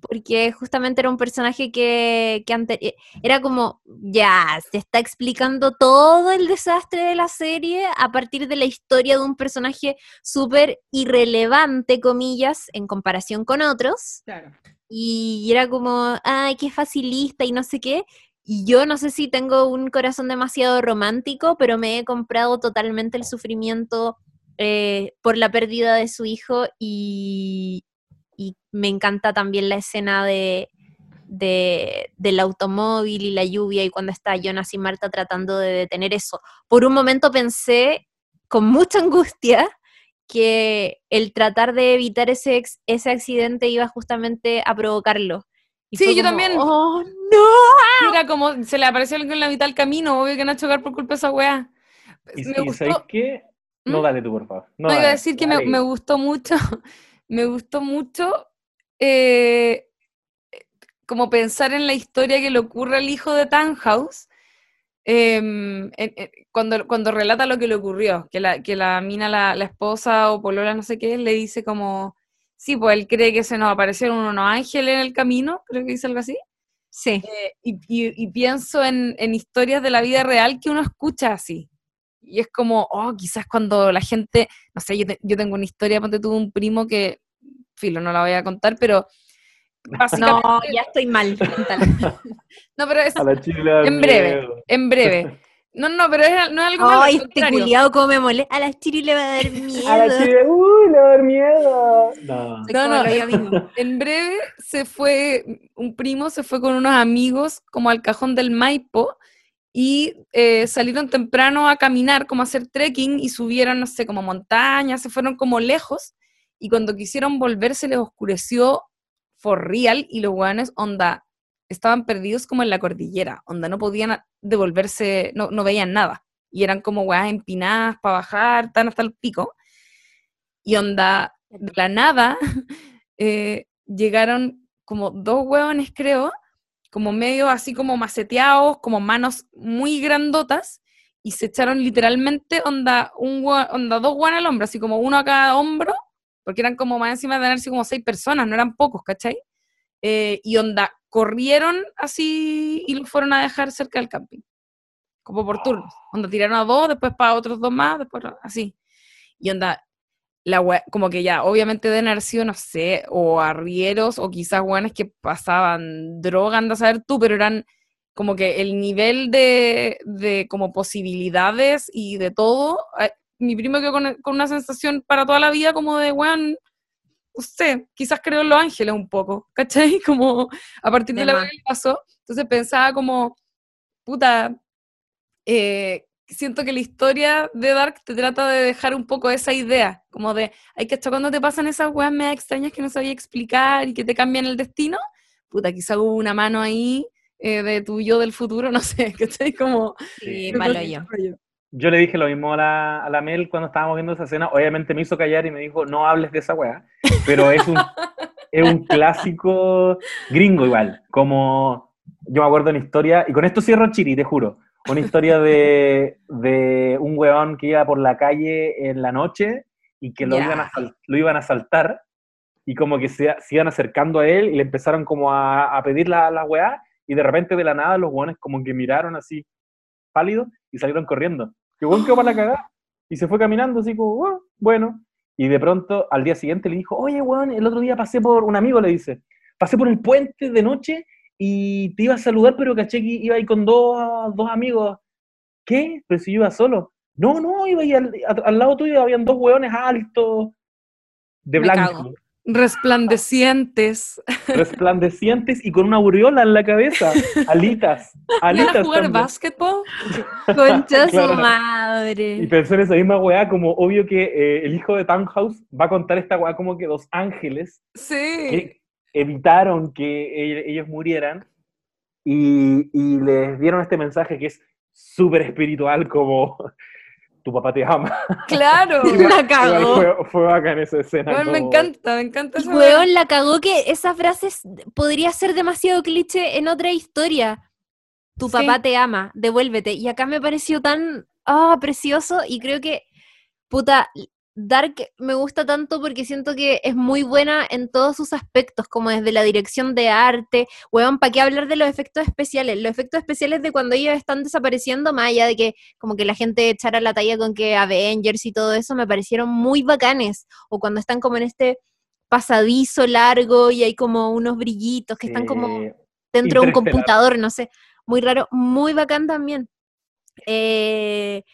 porque justamente era un personaje que, que ante- eh, era como, ya, se está explicando todo el desastre de la serie a partir de la historia de un personaje súper irrelevante, comillas, en comparación con otros. Claro. Y era como, ay, qué facilista y no sé qué. Y yo no sé si tengo un corazón demasiado romántico, pero me he comprado totalmente el sufrimiento eh, por la pérdida de su hijo y, me encanta también la escena de, de- del automóvil y la lluvia y cuando está Jonas y Marta tratando de detener eso. Por un momento pensé con mucha angustia que el tratar de evitar ese, ex- ese accidente iba justamente a provocarlo. Y Sí, yo como, también. ¡Oh, no! Y era como, se le apareció algo en la mitad del camino, obvio que no chocar por culpa de esa weá. Y, Me y gustó, ¿sabéis qué? No, ¿Mm? dale tú, por favor. No, no, iba a decir que me gustó mucho, me gustó mucho eh, como pensar en la historia que le ocurre al hijo de Tannhaus, en- cuando, cuando relata lo que le ocurrió, que la, que la mina, la, la esposa o polola, no sé qué, le dice como, sí, pues él cree que se nos aparecieron unos ángeles en el camino, creo que dice algo así. Sí. Eh, y, y- y pienso en, en historias de la vida real que uno escucha así. Y es como, oh, quizás cuando la gente, no sé, yo, te- yo tengo una historia, ponte tuve un primo que, filo, no la voy a contar, pero No, ya estoy mal. no, pero es A la Chile le da en breve, miedo. en breve. No, no, pero es, no es algo malo, Ay, este culiado como me molesta. A la Chiri le va a dar miedo. A la Chile, uy, le va a dar miedo. No. No, no, mismo. En breve se fue, un primo se fue con unos amigos como al cajón del Maipo y eh, salieron temprano a caminar, como a hacer trekking y subieron, no sé, como montañas, se fueron como lejos y cuando quisieron volver se les oscureció for real y los guanes, onda, estaban perdidos como en la cordillera, onda, no podían devolverse, no, no veían nada. Y eran como weas empinadas para bajar, tan hasta el pico. Y onda, de la nada, eh, llegaron como dos hueones, creo, como medio así como maceteados, como manos muy grandotas, y se echaron literalmente onda, un, onda dos hueones al hombro, así como uno a cada hombro, porque eran como más encima de tener así como seis personas, no eran pocos, ¿cachai? Eh, y onda, corrieron así y los fueron a dejar cerca del camping, como por turnos. Onda, tiraron a dos, después para otros dos más, después así. Y onda, la wea- como que ya, obviamente deben haber no sé, o arrieros, o quizás weones que pasaban droga, anda a saber tú, pero eran como que el nivel de, de como posibilidades y de todo, eh, mi primo quedó con, con una sensación para toda la vida como de, weón, sé, quizás creo en los ángeles un poco, ¿cachai? Como a partir de, De la que pasó, entonces pensaba como, puta, eh, siento que la historia de Dark te trata de dejar un poco esa idea, como de, hay que estar cuando te pasan esas weas medio extrañas que no sabía explicar y que te cambian el destino, puta, quizá hubo una mano ahí eh, de tu yo del futuro, no sé, estoy como... Sí, malo yo. Yo le dije lo mismo a la, a la Mel cuando estábamos viendo esa escena. Obviamente me hizo callar y me dijo, no hables de esa weá. Pero es un, es un clásico gringo igual. Como yo me acuerdo una historia, y con esto cierro Chiri, te juro. Una historia de, de un weón que iba por la calle en la noche y que lo, iban, a, lo iban a saltar y como que se, se iban acercando a él y le empezaron como a, a pedir la, la weá y de repente de la nada los weones como que miraron así pálidos y salieron corriendo. Que weón quedó para la cagada y se fue caminando así como, "Ah, bueno. Y de pronto al día siguiente le dijo, oye weón, el otro día pasé por, un amigo le dice, pasé por el puente de noche y te iba a saludar pero caché que iba ahí con dos, dos amigos. ¿Qué? Pero si yo iba solo. No, no, iba ahí al, lado tuyo, habían dos hueones altos, de blanco. Resplandecientes. resplandecientes y con una aureola en la cabeza, alitas, ¿Iban alitas a jugar también. básquetbol? Concha su Claro. Y madre. pensé en esa misma weá, como obvio que eh, el hijo de Townhouse va a contar esta weá como que dos ángeles Sí. que evitaron que ellos murieran y, y les dieron este mensaje que es súper espiritual como tu papá te ama. Claro. La cagó. Fue, fue bacán esa escena. Me encanta, me encanta esa weón, la cagó que esa frase podría ser demasiado cliché en otra historia. Tu Sí. papá te ama, devuélvete. Y acá me pareció tan ah, precioso y creo que, puta, Dark me gusta tanto porque siento que es muy buena en todos sus aspectos, como desde la dirección de arte. Weón, ¿para qué hablar de los efectos especiales? Los efectos especiales de cuando ellos están desapareciendo, más allá de que como que la gente echara la talla con que Avengers y todo eso, me parecieron muy bacanes. O cuando están como en este pasadizo largo y hay como unos brillitos que están como dentro de un computador, no sé, muy raro, muy bacán también. Eh,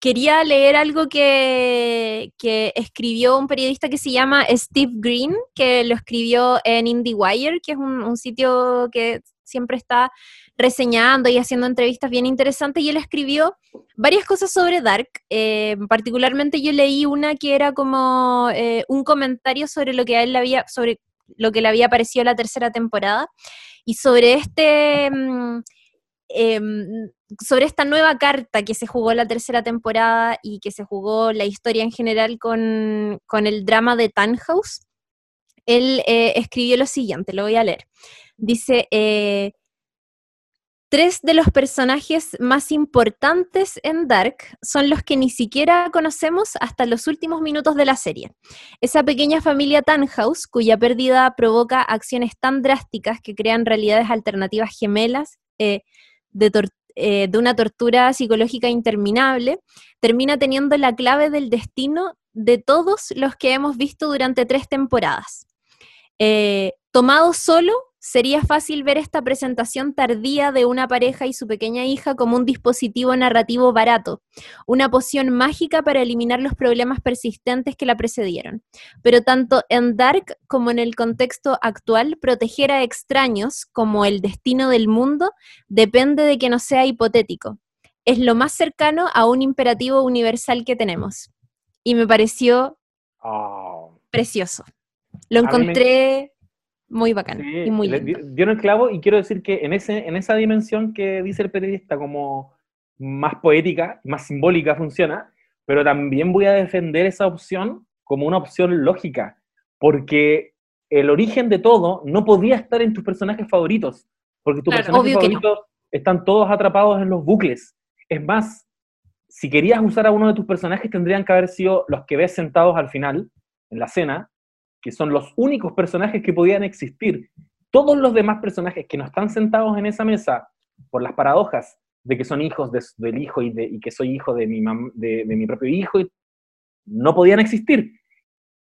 quería leer algo que, que escribió un periodista que se llama Steve Green, que lo escribió en IndieWire, que es un, un sitio que siempre está reseñando y haciendo entrevistas bien interesantes, y él escribió varias cosas sobre Dark. eh, particularmente yo leí una que era como eh, un comentario sobre lo que a él le había, sobre lo que le había parecido la tercera temporada, y sobre este... mm, em, sobre esta nueva carta que se jugó la tercera temporada y que se jugó la historia en general con, con el drama de Tannhaus, él eh, escribió lo siguiente, lo voy a leer. Dice, eh, tres de los personajes más importantes en Dark son los que ni siquiera conocemos hasta los últimos minutos de la serie. Esa pequeña familia Tannhaus, cuya pérdida provoca acciones tan drásticas que crean realidades alternativas gemelas, eh, de, eh, de una tortura psicológica interminable, termina teniendo la clave del destino de todos los que hemos visto durante tres temporadas. Eh, tomado solo, sería fácil ver esta presentación tardía de una pareja y su pequeña hija como un dispositivo narrativo barato, una poción mágica para eliminar los problemas persistentes que la precedieron. Pero tanto en Dark como en el contexto actual, proteger a extraños como el destino del mundo depende de que no sea hipotético. Es lo más cercano a un imperativo universal que tenemos. Y me pareció oh, precioso. Lo encontré muy bacán sí, y muy lindo. di- dieron el clavo y quiero decir que en, ese, en esa dimensión que dice el periodista como más poética, más simbólica funciona, pero también voy a defender esa opción como una opción lógica, porque el origen de todo no podía estar en tus personajes favoritos, porque tus Claro, personajes no. favoritos están todos atrapados en los bucles. Es más, si querías usar a uno de tus personajes, tendrían que haber sido los que ves sentados al final, en la cena, que son los únicos personajes que podían existir. Todos los demás personajes que no están sentados en esa mesa, por las paradojas de que son hijos de- del hijo y, que soy hijo de mi, de, mi propio hijo, no podían existir.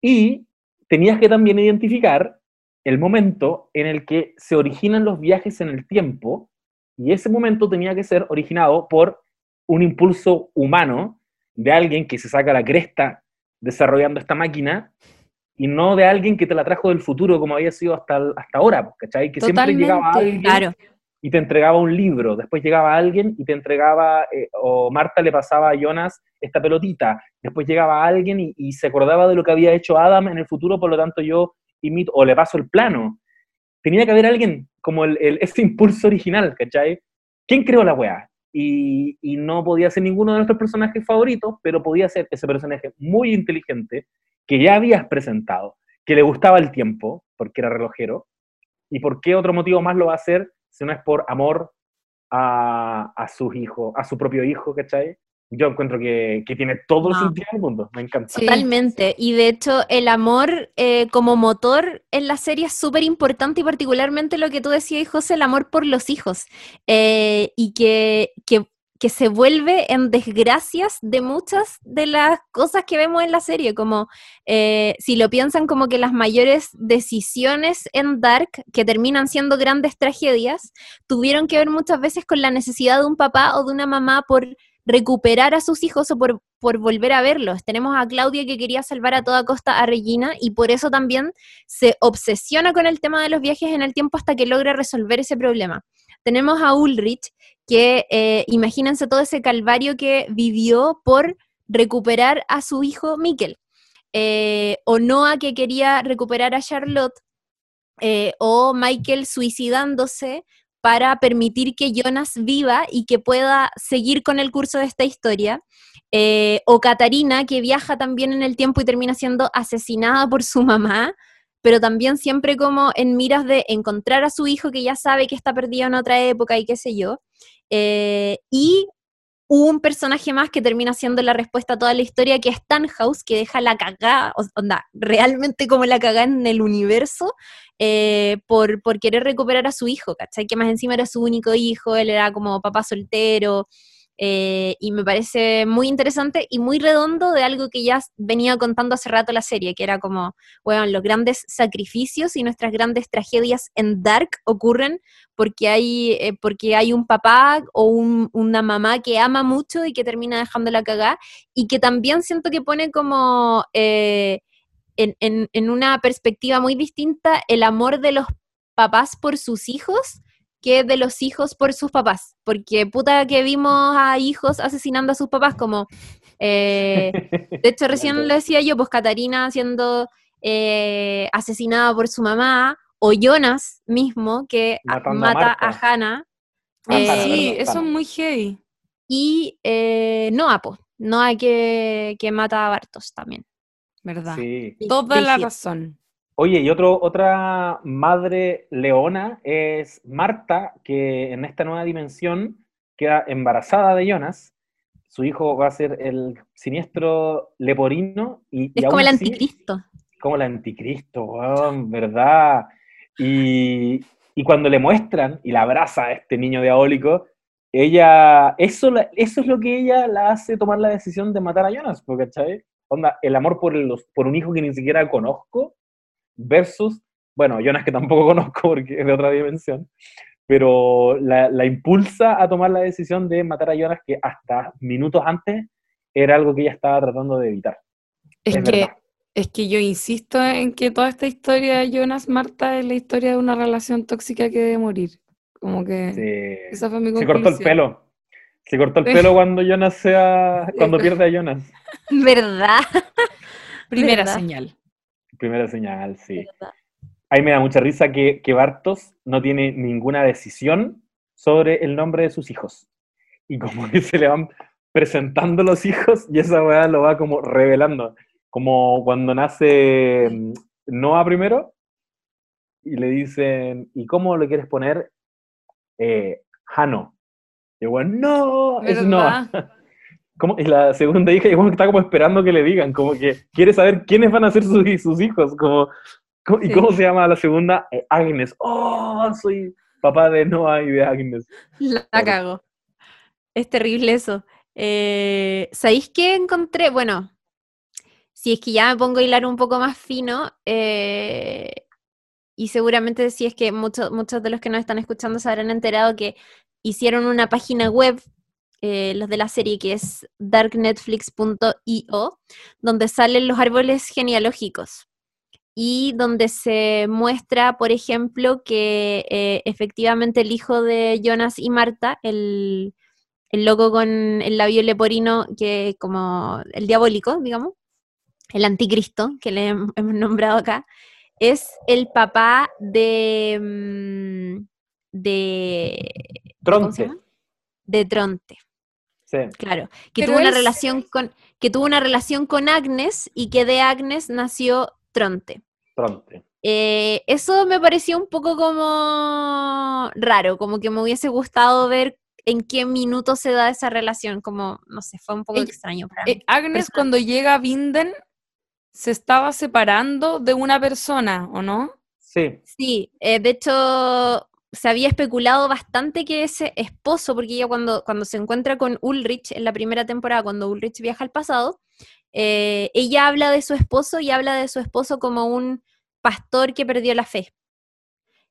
Y tenías que también identificar el momento en el que se originan los viajes en el tiempo, y ese momento tenía que ser originado por un impulso humano de alguien que se saca la cresta desarrollando esta máquina y no de alguien que te la trajo del futuro como había sido hasta, hasta ahora, pues, ¿cachai? Que siempre llegaba alguien Claro, y te entregaba un libro, después llegaba alguien y te entregaba, eh, o Marta le pasaba a Jonas esta pelotita, después llegaba alguien y, se acordaba de lo que había hecho Adam en el futuro, por lo tanto yo imito, o le paso el plano. Tenía que haber alguien como el, ese impulso original, ¿cachai? ¿Quién creó la weá? Y, y, no podía ser ninguno de nuestros personajes favoritos, pero podía ser ese personaje muy inteligente que ya habías presentado, que le gustaba el tiempo, porque era relojero, y por qué otro motivo más lo va a hacer si no es por amor a, a sus hijos, a su propio hijo, ¿cachai? Yo encuentro que, que tiene todo el sentido del mundo, me encanta. Totalmente, y de hecho el amor eh, como motor en la serie es súper importante y particularmente lo que tú decías, José, el amor por los hijos, eh, y que, que que se vuelve en desgracias de muchas de las cosas que vemos en la serie, como eh, si lo piensan como que las mayores decisiones en Dark, que terminan siendo grandes tragedias, tuvieron que ver muchas veces con la necesidad de un papá o de una mamá por recuperar a sus hijos o por, por volver a verlos. Tenemos a Claudia que quería salvar a toda costa a Regina y por eso también se obsesiona con el tema de los viajes en el tiempo hasta que logra resolver ese problema. Tenemos a Ulrich que eh, imagínense todo ese calvario que vivió por recuperar a su hijo Mikkel. Eh, o Noah que quería recuperar a Charlotte, eh, o Michael suicidándose para permitir que Jonas viva y que pueda seguir con el curso de esta historia. o Katarina, que viaja también en el tiempo y termina siendo asesinada por su mamá, pero también siempre como en miras de encontrar a su hijo que ya sabe que está perdido en otra época y qué sé yo. Eh, y un personaje más que termina siendo la respuesta a toda la historia, que es Tannhaus, que deja la cagada, onda, realmente como la cagada en el universo, eh, por, por, querer recuperar a su hijo, ¿cachai? Que más encima era su único hijo, él era como papá soltero, eh, y me parece muy interesante y muy redondo de algo que ya venía contando hace rato la serie, que era como, bueno, los grandes sacrificios y nuestras grandes tragedias en Dark ocurren porque hay, eh, porque hay un papá o una mamá que ama mucho y que termina dejándola cagar, y que también siento que pone como eh, en, en una perspectiva muy distinta el amor de los papás por sus hijos que de los hijos por sus papás, porque puta que vimos a hijos asesinando a sus papás, como, eh, de hecho recién lo decía yo, pues Catarina siendo eh, asesinada por su mamá, o Jonas mismo, que mata a, Hannah. Eh, sí, eso es muy gay. Y Noah, pues, Noah que, que mata a Bartos también. ¿Verdad? Sí. Toda la razón. Oye, y otro, otra madre leona es Marta, que en esta nueva dimensión queda embarazada de Jonas. Su hijo va a ser el siniestro leporino. Y, es como el anticristo. Como el anticristo, ¿verdad? Y, y, cuando le muestran y la abraza a este niño diabólico, ella, eso, eso es lo que ella la hace tomar la decisión de matar a Jonas, porque, ¿sabes? Onda, el amor por, los, por un hijo que ni siquiera conozco versus, bueno, Jonas que tampoco conozco porque es de otra dimensión, pero la, impulsa a tomar la decisión de matar a Jonas que hasta minutos antes era algo que ella estaba tratando de evitar. Es, que, es que yo insisto en que toda esta historia de Jonas Marta es la historia de una relación tóxica que debe morir. Como que esa fue mi conclusión. Se cortó el pelo. Se cortó el pelo cuando Jonas sea, cuando pierde a Jonas. ¿Verdad? Primera señal. Primera señal, sí. Ahí me da mucha risa que, que Bartos no tiene ninguna decisión sobre el nombre de sus hijos. Y como que se le van presentando los hijos y esa weá lo va como revelando. Como cuando nace mm, Noah primero y le dicen, ¿y cómo le quieres poner? Eh, Hano. Y bueno, no, es Noah. como, y la segunda hija, y que está como esperando que le digan, como que quiere saber quiénes van a ser sus, sus hijos, como, ¿y cómo se llama la segunda? Eh, Agnes. Oh, soy papá de Noah y de Agnes. La, cago. Es terrible eso. Eh, ¿Sabéis qué encontré? Bueno, si es que ya me pongo a hilar un poco más fino, eh, y seguramente si es que muchos muchos de los que nos están escuchando se habrán enterado que hicieron una página web eh, los de la serie, que es darknetflix.io, donde salen los árboles genealógicos. y donde se muestra, por ejemplo, que eh, efectivamente el hijo de Jonas y Marta, el, el loco con el labio leporino, que como el diabólico, digamos, el anticristo, que le hem- hemos nombrado acá, es el papá de... mm, de ¿cómo se Tronte. De Tronte. Sí. Claro, que Pero tuvo una relación con que tuvo una relación con Agnes y que de Agnes nació Tronte. Tronte. Eh, eso me pareció un poco como raro, como que me hubiese gustado ver en qué minuto se da esa relación, como, no sé, fue un poco Ella- extraño para mí. Eh, Agnes cuando llega a Vinden se estaba separando de una persona, ¿o no? Sí. Sí, eh, de hecho se había especulado bastante que ese esposo, porque ella cuando, cuando se encuentra con Ulrich en la primera temporada, cuando Ulrich viaja al pasado, eh, ella habla de su esposo y habla de su esposo como un pastor que perdió la fe.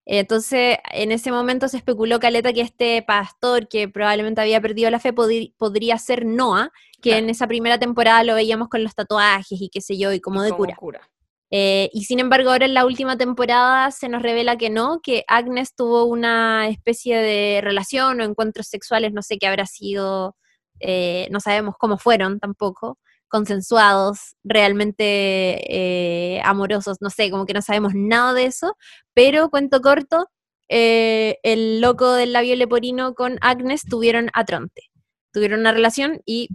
Entonces, en ese momento se especuló, Caleta, que este pastor que probablemente había perdido la fe podría ser Noah, que Claro. en esa primera temporada lo veíamos con los tatuajes y qué sé yo, y como de Como cura. Eh, y sin embargo, ahora en la última temporada se nos revela que no, que Agnes tuvo una especie de relación o encuentros sexuales, no sé qué habrá sido, eh, no sabemos cómo fueron tampoco, consensuados, realmente eh, amorosos, no sé, como que no sabemos nada de eso, pero cuento corto, eh, el loco del labio leporino con Agnes tuvieron a Tronte. Tuvieron una relación y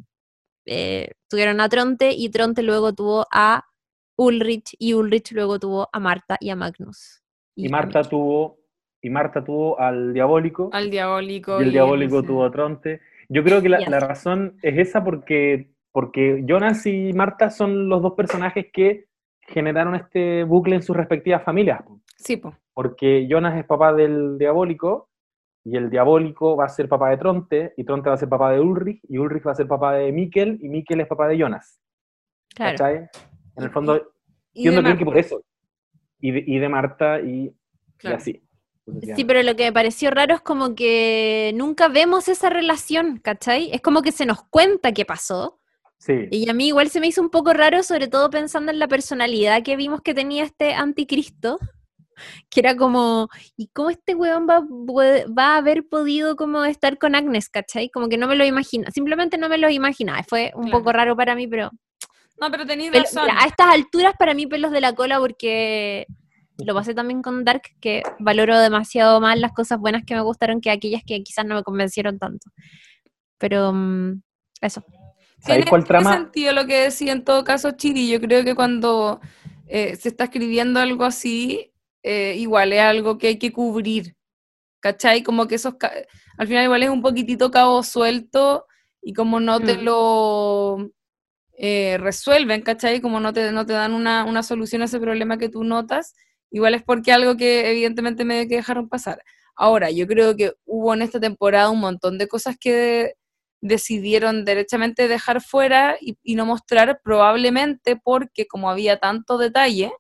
tuvieron a Tronte y Tronte luego tuvo a Ulrich y Ulrich luego tuvo a Marta y a Magnus. Y Marta tuvo, y Marta tuvo al diabólico, Al diabólico. y el diabólico tuvo a Tronte. Yo creo que la, razón es esa porque, porque Jonas y Marta son los dos personajes que generaron este bucle en sus respectivas familias. Sí, po. Porque Jonas es papá del diabólico, y el diabólico va a ser papá de Tronte, y Tronte va a ser papá de Ulrich, y Ulrich va a ser papá de Mikkel, y Mikkel es papá de Jonas. Claro. ¿Cachai? En el fondo, Y yo no creo que Marta. por eso. Y de, y de Marta y, así. Sí, pero lo que me pareció raro es como que nunca vemos esa relación, ¿cachai? Es como que se nos cuenta qué pasó. Sí. Y a mí igual se me hizo un poco raro, sobre todo pensando en la personalidad que vimos que tenía este anticristo, que era como, ¿y cómo este weón va, va a haber podido como estar con Agnes, ¿cachai? Como que no me lo imagino, simplemente no me lo imaginaba. Fue un Claro. poco raro para mí, pero No, pero tenéis razón. mira, a estas alturas para mí pelos de la cola porque lo pasé también con Dark, que valoro demasiado más las cosas buenas que me gustaron que aquellas que quizás no me convencieron tanto. Pero mm, eso. ¿Sabéis Tiene, cuál tiene trama? sentido lo que decía en todo caso Chiri. Yo creo que cuando eh, se está escribiendo algo así, eh, igual es algo que hay que cubrir. ¿Cachai? Como que esos. ca- Al final, igual es un poquitito cabo suelto y como no te Mm. lo eh, resuelven, ¿cachai? Como no te, no te dan una, una solución a ese problema que tú notas, igual es porque algo que evidentemente me que dejaron pasar. Ahora, yo creo que hubo en esta temporada un montón de cosas que decidieron derechamente dejar fuera y, no mostrar, probablemente porque como había tanto detalle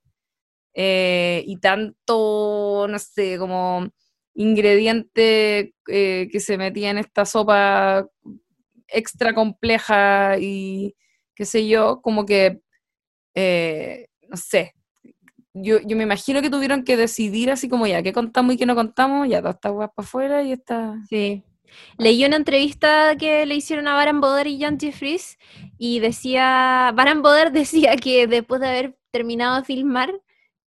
eh, y tanto, no sé, como ingrediente eh, que se metía en esta sopa extra compleja y qué sé yo, como que, eh, no sé, yo, yo me imagino que tuvieron que decidir así como ya, qué contamos y qué no contamos, ya, toda esta guapa para afuera y esta... Sí. Leí una entrevista que le hicieron a Baran Boder y Jan Jeffries y decía, Baran Boder decía que después de haber terminado de filmar,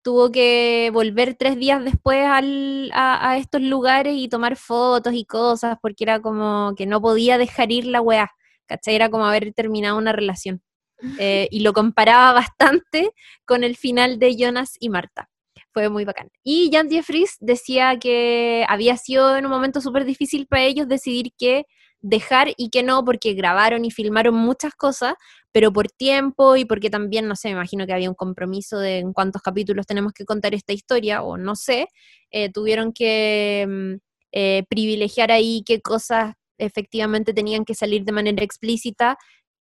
tuvo que volver tres días después al- a, a estos lugares y tomar fotos y cosas, porque era como que no podía dejar ir la weá, ¿cachai? Era como haber terminado una relación. Eh, y lo comparaba bastante con el final de Jonas y Marta. Fue muy bacán. Y Jan Jeffries decía que había sido en un momento súper difícil para ellos decidir qué dejar y qué no, porque grabaron y filmaron muchas cosas, pero por tiempo y porque también, no sé, me imagino que había un compromiso de en cuántos capítulos tenemos que contar esta historia, o no sé, eh, tuvieron que mm, eh, privilegiar ahí qué cosas efectivamente tenían que salir de manera explícita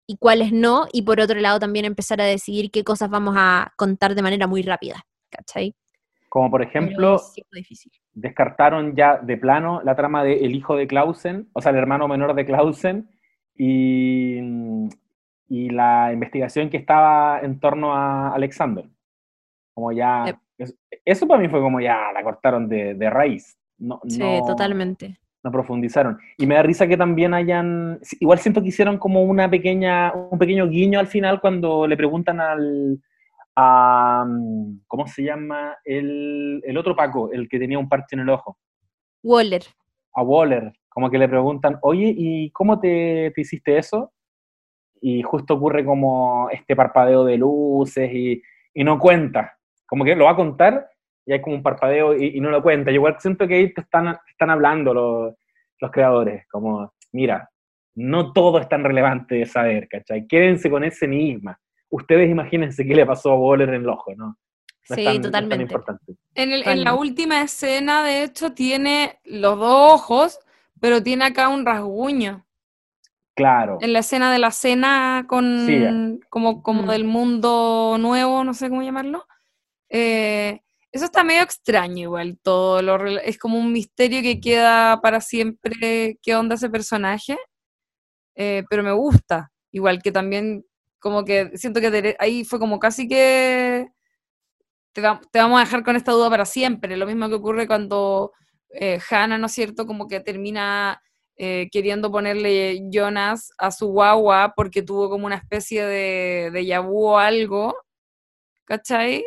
y cuáles no, y por otro lado también empezar a decidir qué cosas vamos a contar de manera muy rápida, ¿cachai? Como por ejemplo, descartaron ya de plano la trama de el hijo de Clausen, o sea, el hermano menor de Clausen, y, y la investigación que estaba en torno a Alexander. Como ya, eso para mí fue como ya la cortaron de, de raíz. No, Sí, no- totalmente. No profundizaron. Y me da risa que también hayan, igual siento que hicieron como una pequeña, un pequeño guiño al final cuando le preguntan al, a, ¿cómo se llama? El, el otro Paco, el que tenía un parche en el ojo, Waller. a Waller, como que le preguntan, oye, ¿y cómo te, te hiciste eso? Y justo ocurre como este parpadeo de luces y, y no cuenta, como que lo va a contar y hay como un parpadeo y, y no lo cuenta. Yo igual siento que ahí te están, te están hablando los, los creadores, como, mira, no todo es tan relevante de saber, ¿cachai? Quédense con ese enigma. Ustedes imagínense qué le pasó a Waller en el ojo, ¿no? Sí, tan- totalmente. importante. En, el- en la última escena, de hecho, tiene los dos ojos, pero tiene acá un rasguño. Claro. En la escena de la cena con Sí. como, como Mm. del mundo nuevo, no sé cómo llamarlo. Eh, eso está medio extraño igual, todo lo es como un misterio que queda para siempre qué onda ese personaje. Eh, pero me gusta. Igual que también como que siento que ahí fue como casi que te vamos a dejar con esta duda para siempre. Lo mismo que ocurre cuando eh, Hannah, ¿no es cierto? Como que termina eh, queriendo ponerle Jonas a su guagua porque tuvo como una especie de, de yabú o algo, ¿cachai?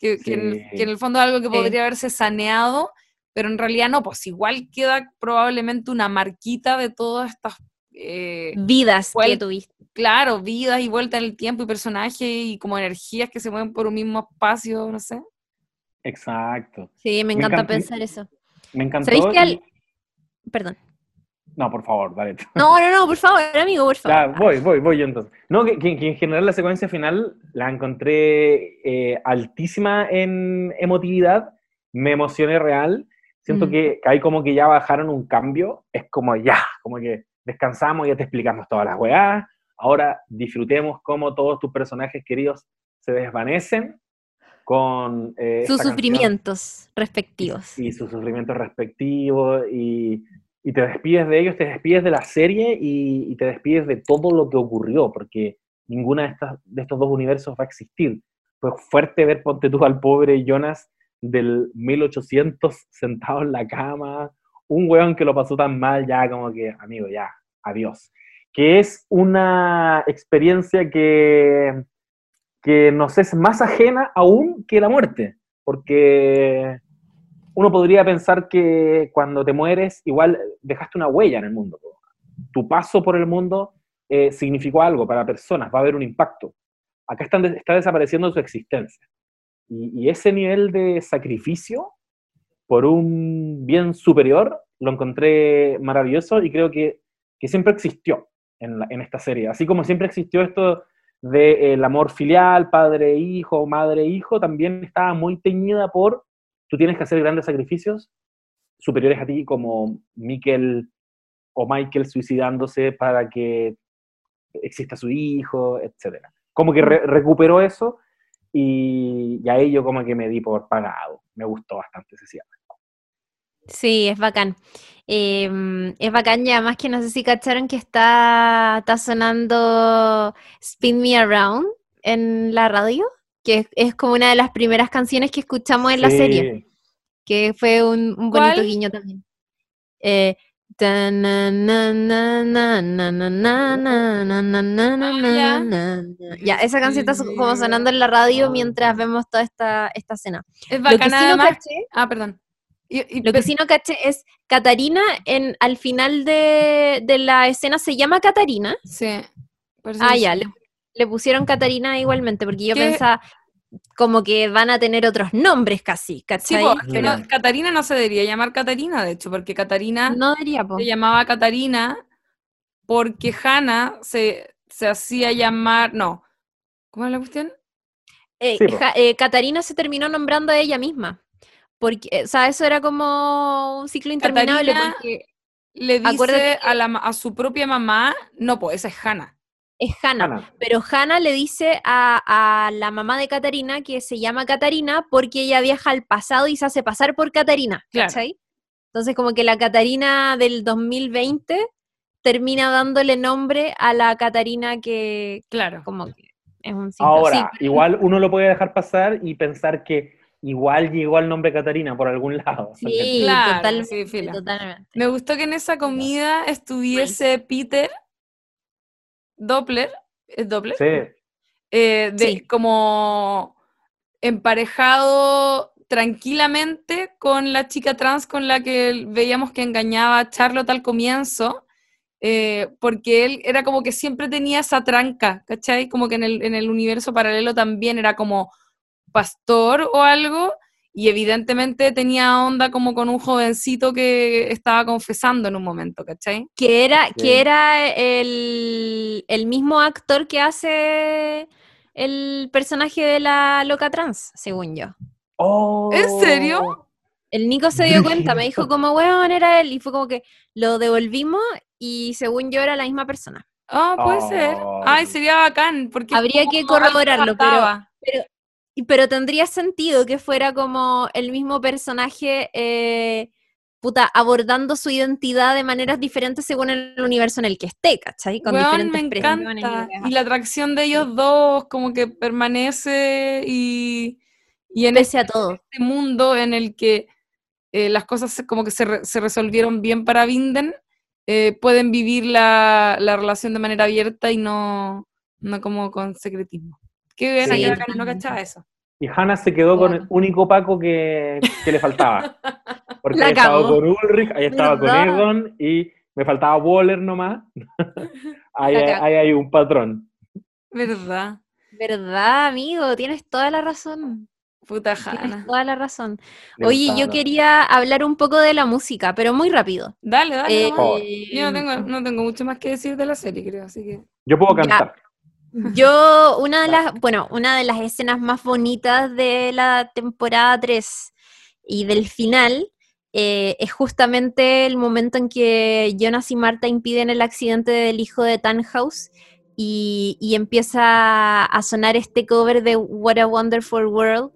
Que, que en, el- Sí. que en el fondo es algo que Sí. podría haberse saneado, pero en realidad no, pues igual queda probablemente una marquita de todas estas, eh, Vidas que tuviste. claro, vidas y vueltas en el tiempo y personajes y como energías que se mueven por un mismo espacio, no sé. Exacto. Sí, me Me encanta pensar eso. Me encantó. ¿Sabéis que al- Perdón. No, por favor, dale. No, no, no, por favor, amigo, por Ya, favor. voy, voy, voy yo entonces. No, que, en general la secuencia final la encontré eh, altísima en emotividad, me emocioné real, siento Mm. que, que ahí como que ya bajaron un cambio, es como ya, como que descansamos, ya te explicamos todas las weas, ahora disfrutemos cómo todos tus personajes queridos se desvanecen con eh, Sus canción sufrimientos respectivos. y sus sufrimientos respectivos y, y te despides de ellos, te despides de la serie y, y te despides de todo lo que ocurrió, porque ninguna de, estas, de estos dos universos va a existir. Fue fuerte ver, ponte tú al pobre Jonas del 1800 sentado en la cama, un weón que lo pasó tan mal, ya como que, amigo, ya, adiós. Que es una experiencia que, que nos es más ajena aún que la muerte, porque uno podría pensar que cuando te mueres, igual dejaste una huella en el mundo. Tu paso por el mundo eh, significó algo para personas, va a haber un impacto. Acá están de- está desapareciendo su existencia. Y, ese nivel de sacrificio por un bien superior lo encontré maravilloso y creo que, que siempre existió en, esta serie. Así como siempre existió esto del amor filial, padre-hijo, madre-hijo, también estaba muy teñida por tú tienes que hacer grandes sacrificios superiores a ti, como Mikel o Michael suicidándose para que exista su hijo, etc. Como que re- recuperó eso y, y ahí yo como que me di por pagado. Me gustó bastante ese cierre. Sí, es bacán. Em, es bacán y además que no sé si cacharon que está, está sonando Spin Me Around en la radio, que es como una de las primeras canciones que escuchamos en la serie, que fue un, un bonito guiño también. Eh, ya, esa canción está como sonando en la radio mientras vemos toda esta, esta escena. Es bacana, caché, Ah, perdón. Lo que sí no caché es Catarina en, al final de, de la escena se llama Catarina. Sí. ah, ya, le, le pusieron Catarina igualmente, porque yo ¿Qué? pensaba como que van a tener otros nombres casi, Sí, no- Catarina no se debería llamar Catarina, de hecho, porque Catarina no po. se llamaba Catarina porque Hannah se, se hacía llamar. No. ¿Cómo es la cuestión? Eh, Sí, po. Ja- eh, Catarina se terminó nombrando a ella misma. Porque, eh, o sea, eso era como un ciclo interminable Catarina- porque Le dice a, la, a su propia mamá. No, pues esa es Hannah. Es Hannah. Pero Hannah le dice a, a la mamá de Catarina que se llama Catarina porque ella viaja al pasado y se hace pasar por Catarina, Claro. ¿cachai? Entonces como que la Catarina del 2020 termina dándole nombre a la Catarina que Claro. como que Es un Ahora, sí, igual uno lo puede dejar pasar y pensar que igual llegó al nombre Catarina por algún lado. Sí, Claro, totalmente, sí, totalmente. Me gustó que en esa comida estuviese Peter Doppler, ¿es Doppler? Sí. Eh, de, Sí. como emparejado tranquilamente con la chica trans con la que veíamos que engañaba a Charlotte al comienzo, eh, porque él era como que siempre tenía esa tranca, ¿cachai? Como que en el, en el universo paralelo también era como pastor o algo, y evidentemente tenía onda como con un jovencito que estaba confesando en un momento, ¿cachai? Que era, Sí. que era el, el mismo actor que hace el personaje de la loca trans, según yo. Oh. ¿En serio? El Nico se dio cuenta, me dijo como, weón, era él, y fue como que lo devolvimos y según yo era la misma persona. Ah, puede ser. Oh. Ay, sería bacán, porque Habría que corroborarlo, pero-. Pero tendría sentido que fuera como el mismo personaje, eh, puta, abordando su identidad de maneras diferentes según el universo en el que esté, ¿cachai? Con diferentes me encanta. Y la atracción de ellos dos como que permanece y, y en Pese a todo. este mundo en el que eh, las cosas como que se, re- se resolvieron bien para Vinden, eh, pueden vivir la, la relación de manera abierta y no, no como con secretismo. Qué bien, Sí, bacán, no cachaba eso. Y Hannah se quedó con el único Paco que, que le faltaba. Porque ahí estaba con Ulrich, ahí estaba con. Egon y me faltaba Waller nomás. ahí, hay- cagó. ahí hay un patrón. ¿Verdad? ¿Verdad, amigo? Tienes toda la razón. Puta Tienes Hanna. toda la razón. Oye, yo quería hablar un poco de la música, pero muy rápido. Dale, dale. Eh. Yo no tengo, no tengo mucho más que decir de la serie, creo, así que... Yo puedo Ya. Yo, una de las, bueno, una de las escenas más bonitas de la temporada 3 y del final eh, es justamente el momento en que Jonas y Marta impiden el accidente del hijo de Tannhaus y, y empieza a sonar este cover de What a Wonderful World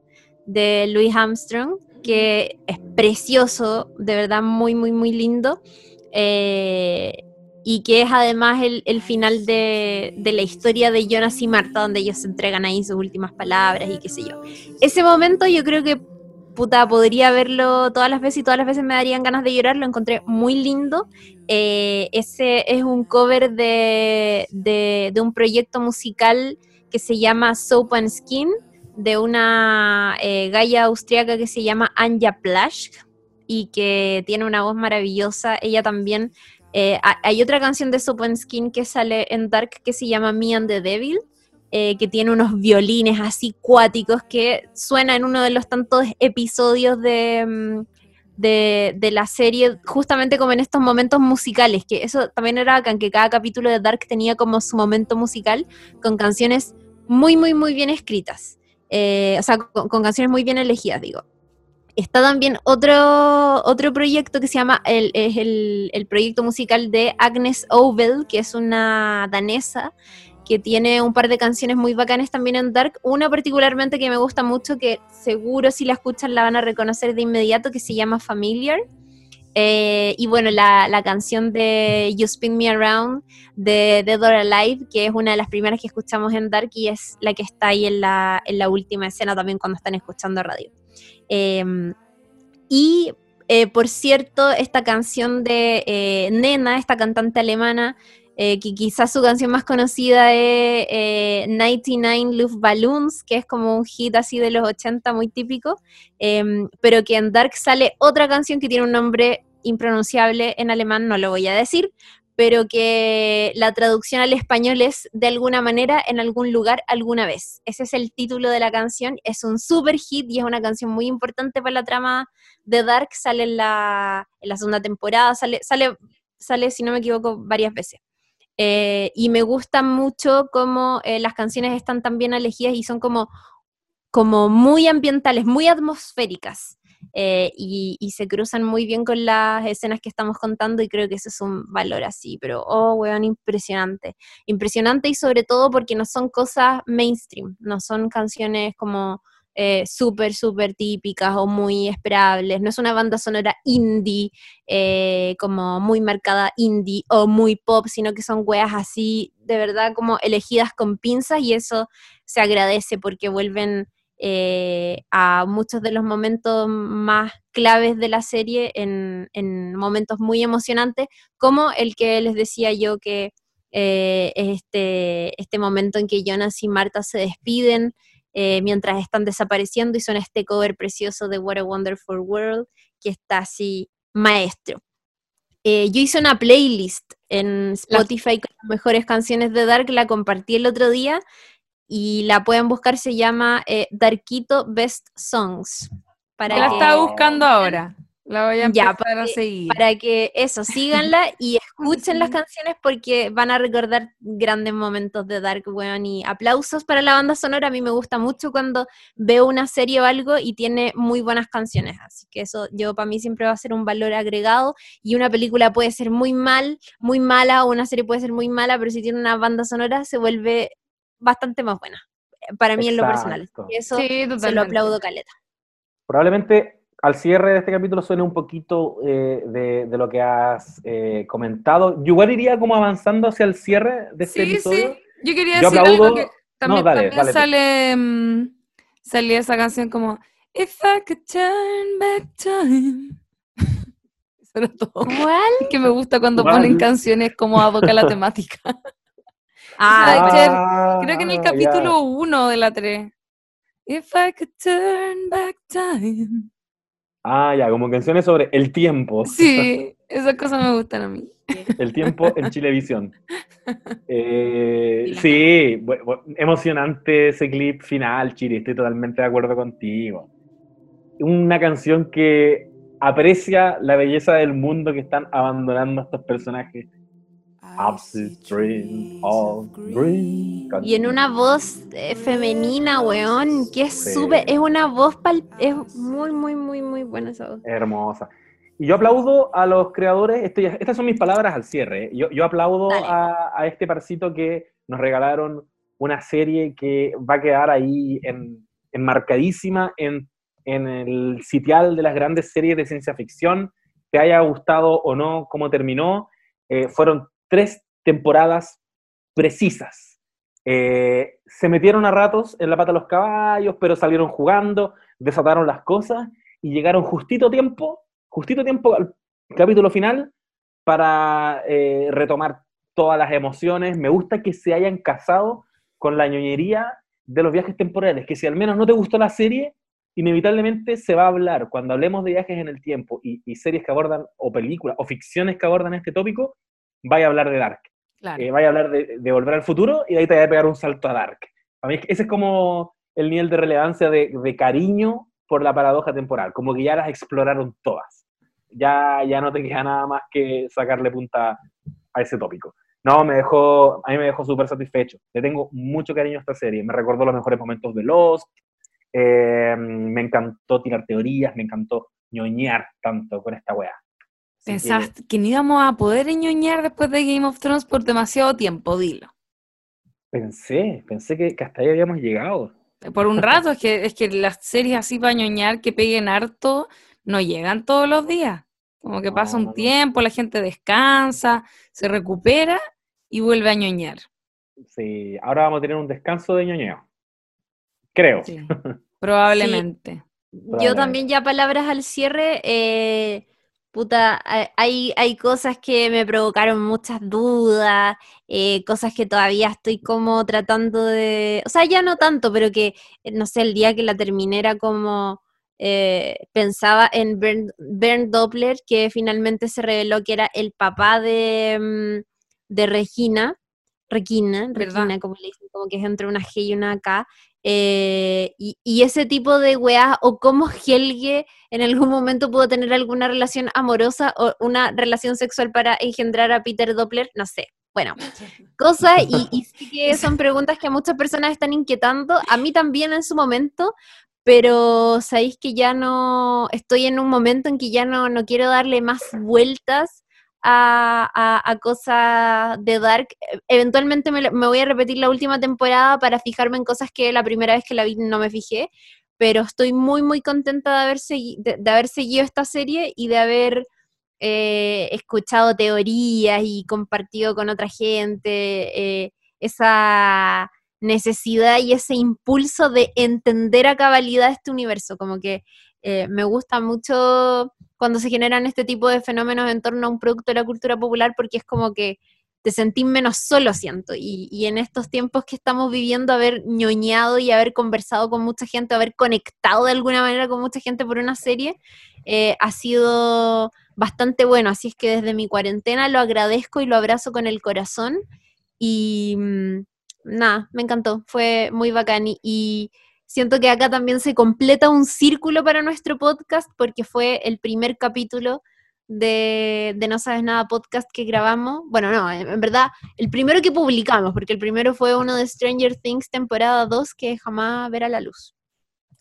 de Louis Armstrong, que es precioso, de verdad muy, muy, muy lindo. Eh, y que es además el, el final de, de la historia de Jonas y Marta, donde ellos se entregan ahí sus últimas palabras y qué sé yo. Ese momento yo creo que, puta, podría verlo todas las veces y todas las veces me darían ganas de llorar, lo encontré muy lindo. Eh, ese es un cover de, de, de un proyecto musical que se llama Soap and Skin, de una eh, galla austriaca que se llama Anja Plasch y que tiene una voz maravillosa. Ella también eh, ha- hay otra canción de and Skin que sale en Dark que se llama Me and the Devil, eh, que tiene unos violines así cuáticos que suena en uno de los tantos episodios de, mm, de, la serie, justamente como en estos momentos musicales, que eso también era que cada capítulo de Dark tenía como su momento musical con canciones muy, muy, muy bien escritas. Eh, o sea, con canciones muy bien elegidas, digo está también otro, otro proyecto que se llama el, es el, el proyecto musical de Agnes Obel, que es una danesa que tiene un par de canciones muy bacanas también en Dark. Una particularmente que me gusta mucho, que seguro si la escuchan la van a reconocer de inmediato, que se llama Familiar. Eh, y bueno, la, la canción de You Spin Me Around de Dead or Alive, que es una de las primeras que escuchamos en Dark y es la que está ahí en la, en la última escena también cuando están escuchando radio. Eh, y eh, por cierto, esta canción de eh, Nena, esta cantante alemana, eh, que quizás su canción más conocida es eh, 99 Luftballons, que es como un hit así de los 80 muy típico, em, pero que en Dark sale otra canción que tiene un nombre impronunciable en alemán, no lo voy a decir, pero que la traducción al español es de alguna manera, en algún lugar, alguna vez. Ese es el título de la canción, es un super hit y es una canción muy importante para la trama de Dark, sale en la, segunda temporada, sale, sale, sale, si no me equivoco, varias veces. Eh, y me gusta mucho cómo eh, las canciones están tan bien elegidas y son como, como muy ambientales, muy atmosféricas. Eh, y, se cruzan muy bien con las escenas que estamos contando y creo que eso es un valor así, pero oh, weón, impresionante. Impresionante y sobre todo porque no son cosas mainstream, no son canciones como eh, súper, súper típicas o muy esperables. No es una banda sonora indie, eh, como muy marcada indie o muy pop, sino que son weas así, de verdad, como elegidas con pinzas y eso se agradece porque vuelven eh, a muchos de los momentos más claves de la serie en, en, momentos muy emocionantes, como el que les decía yo que eh, este, este momento en que Jonas y Marta se despiden eh, mientras están desapareciendo y son este cover precioso de What a Wonderful World que está así maestro. yo hice una playlist en Spotify con las mejores canciones de Dark, la compartí el otro día y la pueden buscar, se llama eh, Darkito Best Songs. Para la estaba buscando ahora. La voy a empezar para, a seguir. Para que eso, síganla y escuchen las canciones porque van a recordar grandes momentos de Dark, weón. Y aplausos para la banda sonora. A mí me gusta mucho cuando veo una serie o algo y tiene muy buenas canciones. Así que eso, yo para mí siempre va a ser un valor agregado. Y una película puede ser muy mal, muy mala, o una serie puede ser muy mala, pero si tiene una banda sonora se vuelve bastante más buena, para mí en lo personal. Y eso se lo aplaudo caleta. Probablemente al cierre de este capítulo suene un poquito eh, de, lo que has eh, comentado. Yo igual iría como avanzando hacia el cierre de este episodio. Sí, yo quería decir algo que también, sale, mm, salía esa canción como If I could turn back time. ¿Cuál? Que me gusta cuando ponen canciones como aboca la temática. Ah, creo que en el capítulo 1 de la 3. If I could turn back time. Ah, ya, como canciones sobre el tiempo. Sí, esas cosas me gustan a mí. El tiempo en Chilevisión. Eh, sí, emocionante ese clip final, Chile, estoy totalmente de acuerdo contigo. Una canción que aprecia la belleza del mundo que están abandonando estos personajes y en una voz eh, femenina, weón, que es súper, es una voz, es muy, muy, muy, muy buena esa voz. Hermosa. Y yo aplaudo a los creadores, estas son mis palabras al cierre, ¿eh? yo, aplaudo a, este parcito que nos regalaron una serie que va a quedar ahí en, enmarcadísima en, en el sitial de las grandes series de ciencia ficción, te haya gustado o no cómo terminó, eh, fueron tres temporadas precisas. Eh, se metieron a ratos en la pata de los caballos, pero salieron jugando, desataron las cosas y llegaron justito tiempo, justito tiempo al capítulo final para eh, retomar todas las emociones. Me gusta que se hayan casado con la ñoñería de los viajes temporales, que si al menos no te gustó la serie, inevitablemente se va a hablar, cuando hablemos de viajes en el tiempo y, y series que abordan, o películas, o ficciones que abordan este tópico, vaya a hablar de Dark. Eh, vaya a hablar de, Volver al Futuro y de ahí te voy a pegar un salto a Dark. A mí ese es como el nivel de relevancia de, cariño por la paradoja temporal, como que ya las exploraron todas. Ya, ya no te queda nada más que sacarle punta a ese tópico. No, me dejó, a mí me dejó súper satisfecho. Le tengo mucho cariño a esta serie. Me recordó los mejores momentos de Lost. Eh, me encantó tirar teorías, me encantó ñoñar tanto con esta wea. Pensaste que... no íbamos a poder ñoñar después de Game of Thrones por demasiado tiempo, dilo. Pensé, pensé que, hasta ahí habíamos llegado. Por un rato, es que, es que las series así para ñoñar que peguen harto no llegan todos los días. Como que pasa un tiempo, la gente descansa, se recupera y vuelve a ñoñar. Sí, ahora vamos a tener un descanso de ñoñeo. Creo. probablemente. Yo también ya palabras al cierre. Eh, puta, hay, hay cosas que me provocaron muchas dudas, eh, cosas que todavía estoy como tratando de, o sea, ya no tanto, pero que, eh, no sé, el día que la terminé era como, eh, pensaba en Bernd, Doppler, que finalmente se reveló que era el papá de, mm, de Regina, Regina, Regina, como le dicen, como que es entre una G y una K, eh, y, ese tipo de weas, o cómo Helge en algún momento pudo tener alguna relación amorosa o una relación sexual para engendrar a Peter Doppler, no sé. Bueno, cosas, y, y sí que son preguntas que a muchas personas están inquietando, a mí también en su momento, pero sabéis que ya no, estoy en un momento en que ya no, no quiero darle más vueltas a, cosas de Dark. Eventualmente me, voy a repetir la última temporada para fijarme en cosas que la primera vez que la vi no me fijé, pero estoy muy, muy contenta de haber, segui- de, haber seguido esta serie y de haber eh, escuchado teorías y compartido con otra gente eh, esa necesidad y ese impulso de entender a cabalidad este universo, como que eh, me gusta mucho cuando se generan este tipo de fenómenos en torno a un producto de la cultura popular porque es como que te sentís menos solo, siento. Y, en estos tiempos que estamos viviendo, haber ñoñado y haber conversado con mucha gente, haber conectado de alguna manera con mucha gente por una serie, eh, ha sido bastante bueno. Así es que desde mi cuarentena lo agradezco y lo abrazo con el corazón. Y mm, nada, me encantó, fue muy bacán. Y siento que acá también se completa un círculo para nuestro podcast porque fue el primer capítulo de, de No Sabes Nada podcast que grabamos. Bueno, no, en, en verdad, el primero que publicamos, porque el primero fue uno de Stranger Things temporada 2 que jamás verá la luz.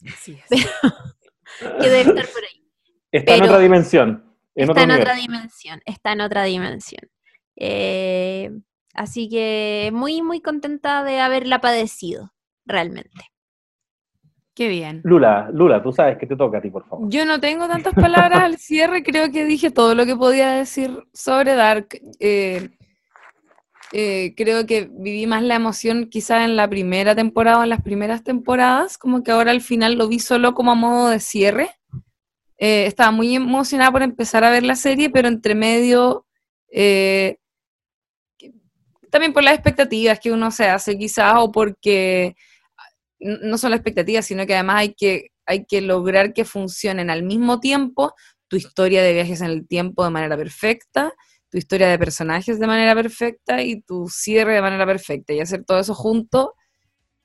Así es. Que debe estar por ahí. Está en otra dimensión. En está otro en nivel. otra dimensión, está en otra dimensión. Eh, así que muy, muy contenta de haberla padecido, realmente. Qué bien. Lula, Lula, tú sabes que te toca a ti, por favor. Yo no tengo tantas palabras al cierre, creo que dije todo lo que podía decir sobre Dark. Eh, eh, creo que viví más la emoción quizá en la primera temporada o en las primeras temporadas, como que ahora al final lo vi solo como a modo de cierre. Eh, estaba muy emocionada por empezar a ver la serie, pero entre medio, eh, también por las expectativas que uno se hace quizás, o porque no son las expectativas, sino que además hay que, hay que lograr que funcionen al mismo tiempo tu historia de viajes en el tiempo de manera perfecta, tu historia de personajes de manera perfecta y tu cierre de manera perfecta. Y hacer todo eso junto,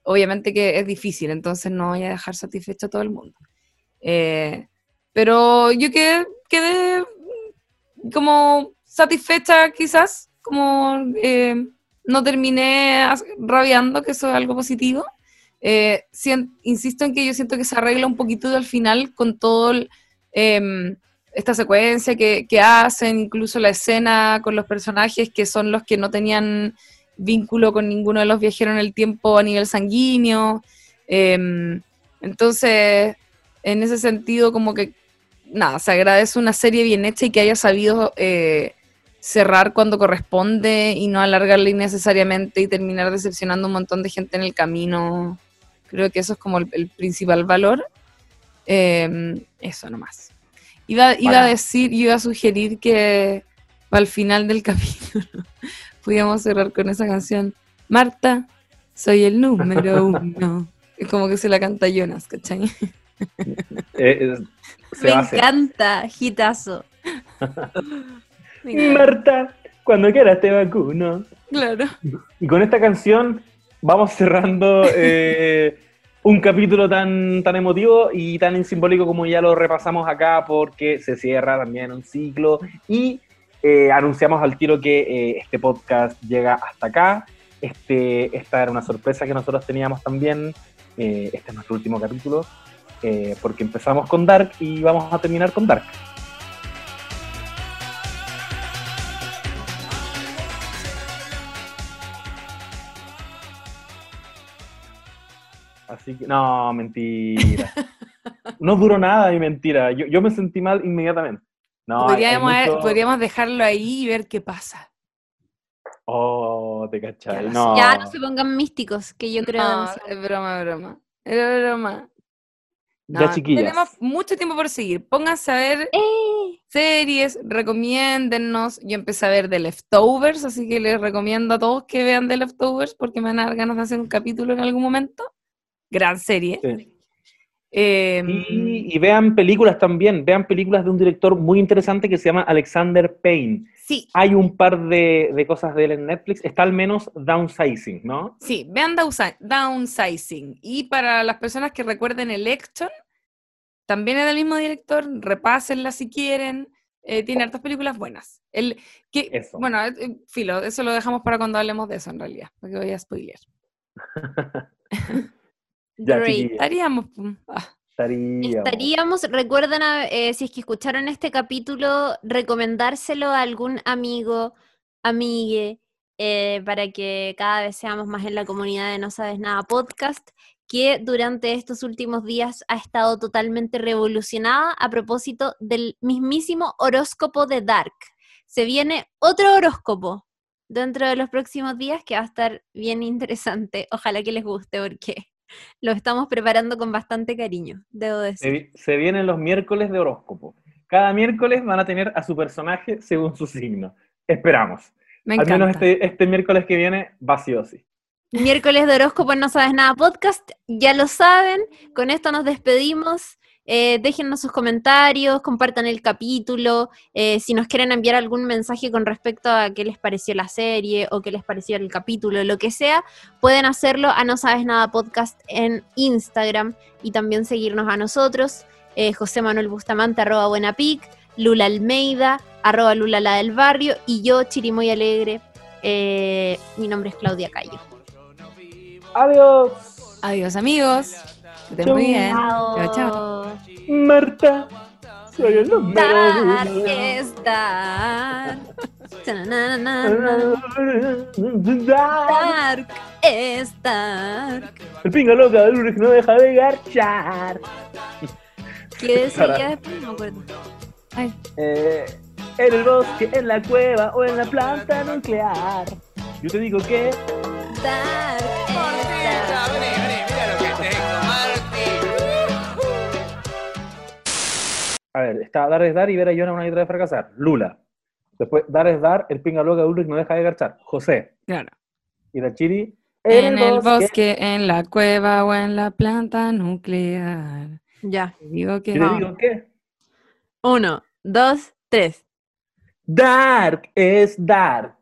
obviamente que es difícil, entonces no voy a dejar satisfecho a todo el mundo. Eh, pero yo quedé, quedé como satisfecha quizás, como eh, no terminé rabiando, que eso es algo positivo. Eh, insisto en que yo siento que se arregla un poquito al final con todo el, em, esta secuencia que, hacen, incluso la escena con los personajes que son los que no tenían vínculo con ninguno de los viajeros en el tiempo a nivel sanguíneo. Em, entonces, en ese sentido, como que, nada, se agradece una serie bien hecha y que haya sabido eh, cerrar cuando corresponde y no alargarla innecesariamente y terminar decepcionando un montón de gente en el camino. Creo que eso es como el, el principal valor. Eh, eso nomás. Iba, iba a decir, iba a sugerir que el final del capítulo pudiéramos cerrar con esa canción. Marta, soy el número uno. Es como que se la canta Jonas, ¿cachai? Eh, eh, se Me encanta, hitazo. Encanta. Marta, cuando quieras te vacuno. Claro. Y con esta canción vamos cerrando eh, un capítulo tan, tan emotivo y tan simbólico como ya lo repasamos acá porque se cierra también un ciclo y eh, anunciamos al tiro que eh, este podcast llega hasta acá. Este, esta era una sorpresa que nosotros teníamos también. Este es nuestro último capítulo porque empezamos con Dark y vamos a terminar con Dark. Así que, no, mentira. No duró nada mi mentira. Yo, yo me sentí mal inmediatamente. No, hay- hay podríamos, mucho- podríamos dejarlo ahí y ver qué pasa. Oh, te Ya cachai. lo No. Ya no se pongan místicos, que yo creo No, es broma, es broma. Es broma. Ya, chiquillas. Tenemos mucho tiempo por seguir. Pónganse a ver ¡Eh! series, recomiéndennos. Yo empecé a ver The Leftovers, así que les recomiendo a todos que vean The Leftovers porque me van a dar ganas de hacer un capítulo en algún momento. Gran serie. Sí. Eh, Y, y vean películas también, vean películas de un director muy interesante que se llama Alexander Payne. sí, Hay un par de, de cosas de él en Netflix, está al menos Downsizing, ¿no? sí, vean Downsi- Downsizing. Y para las personas que recuerden Election, también es del mismo director, repásenla si quieren. eh, tiene hartas películas buenas. El, que, Eso. Bueno, eh, eh, filo, eso lo dejamos para cuando hablemos de eso en realidad, porque voy a spoilear. Ya, Estaríamos. ah, estaríamos. Estaríamos, recuerden, a- eh, si es que escucharon este capítulo, recomendárselo a algún amigo, amigue, eh, para que cada vez seamos más en la comunidad de No Sabes Nada podcast. que durante estos últimos días ha estado totalmente revolucionada a propósito del mismísimo horóscopo de Dark. Se viene otro horóscopo dentro de los próximos días que va a estar bien interesante. Ojalá que les guste porque lo estamos preparando con bastante cariño, debo decir. Se, se vienen los miércoles de horóscopo. Cada miércoles van a tener a su personaje según su signo. Esperamos. Me Al menos este, este miércoles que viene va sí. Miércoles de horóscopo No Sabes Nada Podcast, ya lo saben, con esto nos despedimos. Eh, déjennos sus comentarios, compartan el capítulo, eh, si nos quieren enviar algún mensaje con respecto a qué les pareció la serie o qué les pareció el capítulo, lo que sea, pueden hacerlo a No Sabes Nada Podcast en Instagram y también seguirnos a nosotros, eh, José Manuel Bustamante, arroba buenapic, Lula Almeida, arroba Lula la del barrio y yo, Chirimoy Alegre, eh, mi nombre es Claudia Cayo. Adiós. Adiós, amigos. Que estén muy bien. Chao, chao. Marta, soy el. Dar. Dark es dark. El pinga loca del Ulrich no deja de garchar. ¿Qué decía Para. después? No me acuerdo. Ay. Eh, en el bosque, en la cueva o en la planta nuclear. Yo te digo que Dark es A ver, está Dar es dar y ver a Jonah una y otra vez fracasar. Lula. Después, Dar es dar, el pinga loca de Ulrich no deja de garchar. José. Claro. Y la Chiri. En el bosque, en la cueva o en la planta nuclear. Ya. Digo que no. digo que Uno, dos, tres. Dark es dark.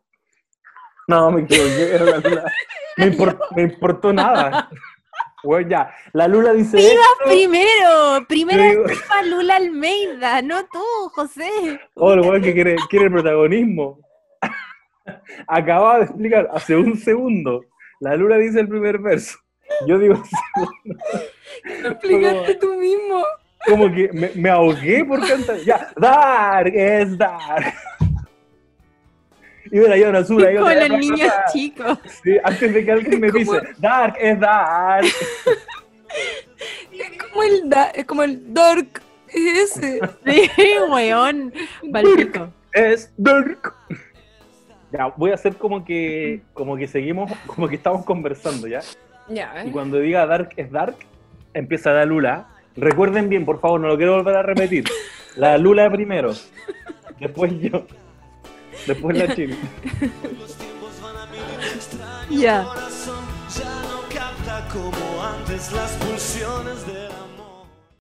No, me equivoqué. Me, import- me importó nada. Bueno, ya. La Lula dice. ¡Viva esto. primero! Primero viva Lula Almeida, no tú, José. Oh, el weón que quiere, quiere el protagonismo. Acababa de explicar hace un segundo. La Lula dice el primer verso. Yo digo, Lo explicaste tú mismo. como que me, me ahogué por cantar. Ya, Dark es Dark. Y una. Como otra los niños chicos. sí, antes de que alguien me dice, Dark es Dark. Es como el, da- es como el dark ese. Sí, weón. Valpico. Es Dark. Ya, voy a hacer como que, como que seguimos, como que estamos conversando, ¿ya? Ya, Y cuando diga Dark es Dark, empieza la Lula. Recuerden bien, por favor, no lo quiero volver a repetir. La Lula primero, después yo, después la Chile. Ya. corazón ya no capta como antes las pulsiones de